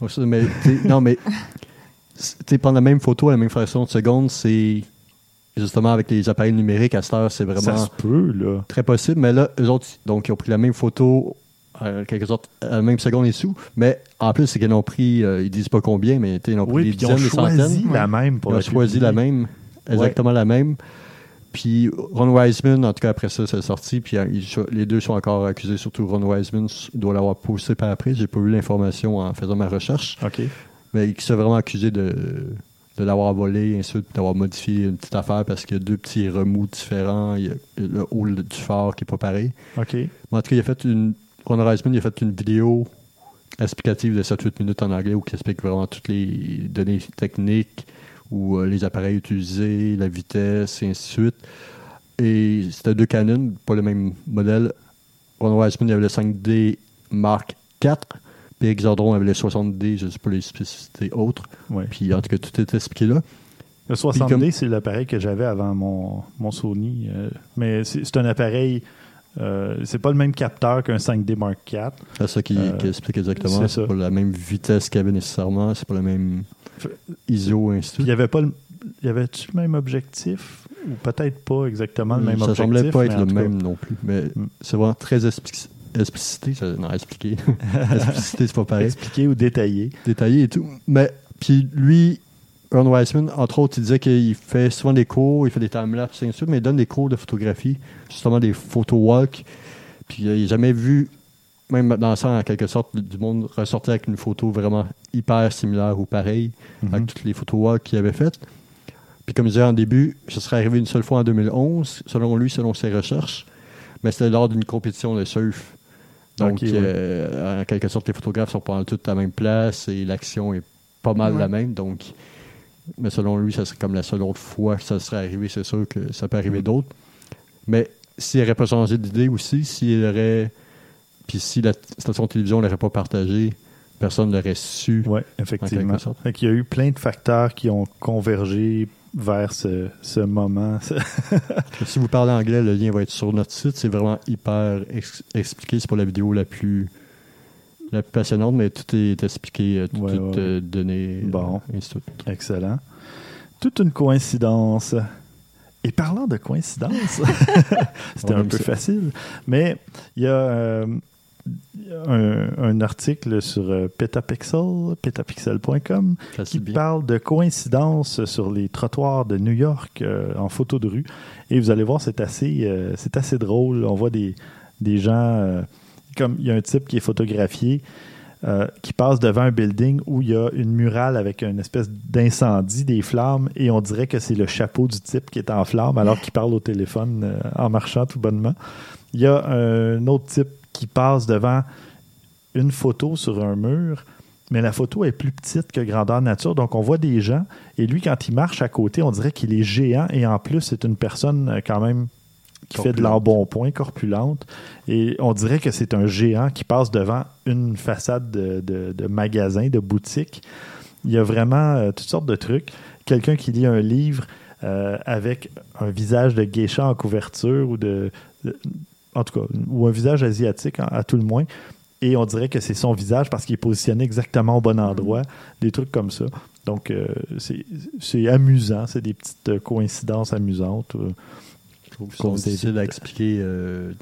Ouais, mais, non, mais. Tu prendre la même photo à la même fraction de seconde, c'est. Justement, avec les appareils numériques, à cette heure, c'est Ça vraiment se peut, là. très possible. Mais là, eux autres, donc, ils ont pris la même photo, en quelque sorte, même seconde et sous. Mais en plus, c'est qu'ils ont pris, euh, ils disent pas combien, mais ils ont pris Oui, des puis ils ont dizaines, des choisi centaines. la même pour Ils ont choisi publier. la même, exactement la même. Puis Ron Wiseman, en tout cas après ça, c'est sorti. Puis euh, les deux sont encore accusés, surtout Ron Wiseman doit l'avoir posté par après. J'ai pas eu l'information en faisant ma recherche. OK. Mais il s'est vraiment accusé de, de l'avoir volé, ainsi de suite, d'avoir modifié une petite affaire parce qu'il y a deux petits remous différents. Il y a le haut du phare qui est pas pareil. OK. Mais en tout cas, il a fait une. Ron Wiseman, il a fait une vidéo explicative de 7-8 minutes en anglais où il explique vraiment toutes les données techniques ou euh, les appareils utilisés, la vitesse, et ainsi de suite. Et c'était deux Canon, pas le même modèle. Ron Wiseman, avait le 5D Mark IV, puis Exodron avait le 60D, je ne sais pas les spécificités autres. Ouais. Puis en tout cas, tout est expliqué là. Le 60D, comme- c'est l'appareil que j'avais avant mon, mon Sony. euh, mais c'est un appareil. Euh, c'est pas le même capteur qu'un 5D Mark IV. C'est ça qui, Euh, qui explique exactement. c'est ça. pas la même vitesse qu'il y avait nécessairement, c'est pas le même ISO, ainsi il y avait pas le. Y avait-tu le même objectif Ou peut-être pas exactement le même ça objectif. semblait pas être le cas, même non plus. Mais Mm. c'est vraiment très expli- explicité. ça- non, expliqué. explicité, c'est pas pareil. Expliqué ou détaillé. Détaillé et tout. Mais, puis lui, Ron Weissman, entre autres, il disait qu'il fait souvent des cours, il fait des timelapses mais il donne des cours de photographie, justement des photo walk. Puis euh, il n'a jamais vu, même dans ça, en quelque sorte, du monde ressortir avec une photo vraiment hyper similaire ou pareille Mhm. avec toutes les photos walk qu'il avait faites. Puis comme je disais en début, ce serait arrivé une seule fois en 2011, selon lui, selon ses recherches, mais c'était lors d'une compétition de surf. Donc, euh, en quelque sorte, les photographes sont pas toutes à la même place et l'action est pas mal Ouais. la même. Donc, mais selon lui, ça serait comme la seule autre fois que ça serait arrivé. C'est sûr que ça peut arriver Mhm. d'autres. Mais s'il n'aurait pas changé d'idée aussi, s'il aurait. Puis si la station de télévision ne l'aurait pas partagé, personne ne l'aurait su. Oui, En effectivement. qu'il y a eu plein de facteurs qui ont convergé vers ce, ce moment. Si vous parlez anglais, le lien va être sur notre site. C'est vraiment hyper ex- expliqué. C'est pas la vidéo la plus, la plus passionnante, mais tout est expliqué, euh, tout Ouais, est ouais, euh, donné. euh, Bon. ainsi de suite. Excellent. Toute une coïncidence. Et parlant de coïncidence, c'était un peu ça. facile, mais il y a euh, un, un article sur euh, Petapixel, petapixel.com, qui bien. parle de coïncidences sur les trottoirs de New York euh, en photo de rue. Et vous allez voir, c'est assez, euh, c'est assez drôle. On voit des, des gens, euh, comme il y a un type qui est photographié, euh, qui passe devant un building où il y a une murale avec une espèce d'incendie, des flammes, et on dirait que c'est le chapeau du type qui est en flamme alors qu'il parle au téléphone euh, en marchant tout bonnement. Il y a un autre type qui passe devant une photo sur un mur, mais la photo est plus petite que grandeur nature, donc on voit des gens, et lui, quand il marche à côté, on dirait qu'il est géant, et en plus, c'est une personne euh, quand même qui fait de l'embonpoint, corpulente, et on dirait que c'est un géant qui passe devant une façade de, de- de magasin, de boutique. Il y a vraiment euh, toutes sortes de trucs. Quelqu'un qui lit un livre euh, avec un visage de geisha en couverture ou de, de- en tout cas, ou un visage asiatique à, à tout le moins. Et on dirait que c'est son visage parce qu'il est positionné exactement au bon endroit. Des trucs comme ça. Donc, euh, c'est- amusant. C'est des petites euh, coïncidences amusantes. Euh. Trouve Qu'on que c'est s'est- difficile à expliquer, euh,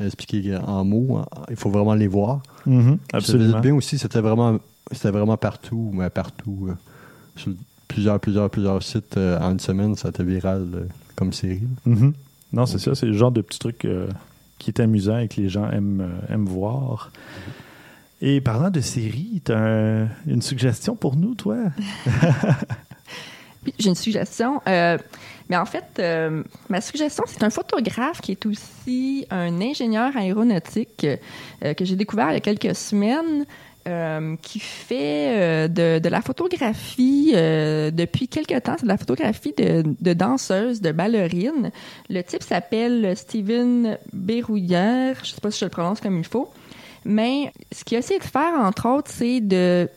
à expliquer en mots. hein. Il faut vraiment les voir. Mhm, Je absolument. bien aussi, c'était vraiment, c'était vraiment partout, mais partout. euh, sur plusieurs, plusieurs, plusieurs sites euh, en une semaine, ça a été viral euh, comme série. Mhm. Non, c'est ça. C'est le genre de petit truc euh, qui est amusant et que les gens aiment, euh, aiment voir. Et parlant de série, tu as une suggestion pour nous, toi? J'ai une suggestion. Euh, mais en fait, euh, ma suggestion, c'est un photographe qui est aussi un ingénieur aéronautique euh, que j'ai découvert il y a quelques semaines. euh, qui fait euh, de, de la photographie euh, depuis quelques temps. C'est de la photographie de, de danseuses, de ballerines. Le type s'appelle Steven Bérouillère. Je sais pas si je le prononce comme il faut. Mais ce qu'il a essayé de faire, entre autres, c'est de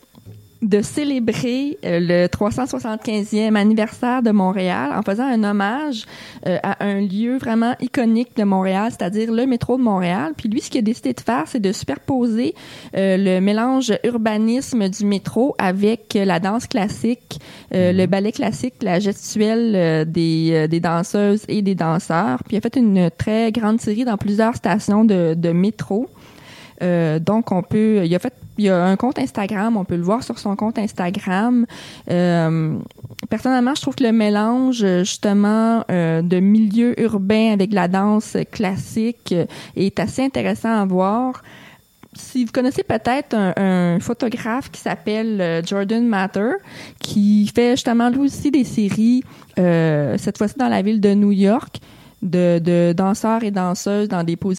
de célébrer euh, le 375e anniversaire de Montréal en faisant un hommage euh, à un lieu vraiment iconique de Montréal, c'est-à-dire le métro de Montréal. Puis lui, ce qu'il a décidé de faire, c'est de superposer euh, le mélange urbanisme du métro avec euh, la danse classique, euh, le ballet classique, la gestuelle euh, des, euh, des danseuses et des danseurs. Puis il a fait une très grande série dans plusieurs stations de, de métro. Euh, donc, on peut. Il a fait. Il y a un compte Instagram, on peut le voir sur son compte Instagram. Euh, personnellement, je trouve que le mélange justement euh, de milieu urbain avec la danse classique est assez intéressant à voir. Si vous connaissez peut-être un, photographe qui s'appelle Jordan Matter, qui fait justement lui aussi des séries, cette fois-ci dans la ville de New York, de, de danseurs et danseuses dans des positions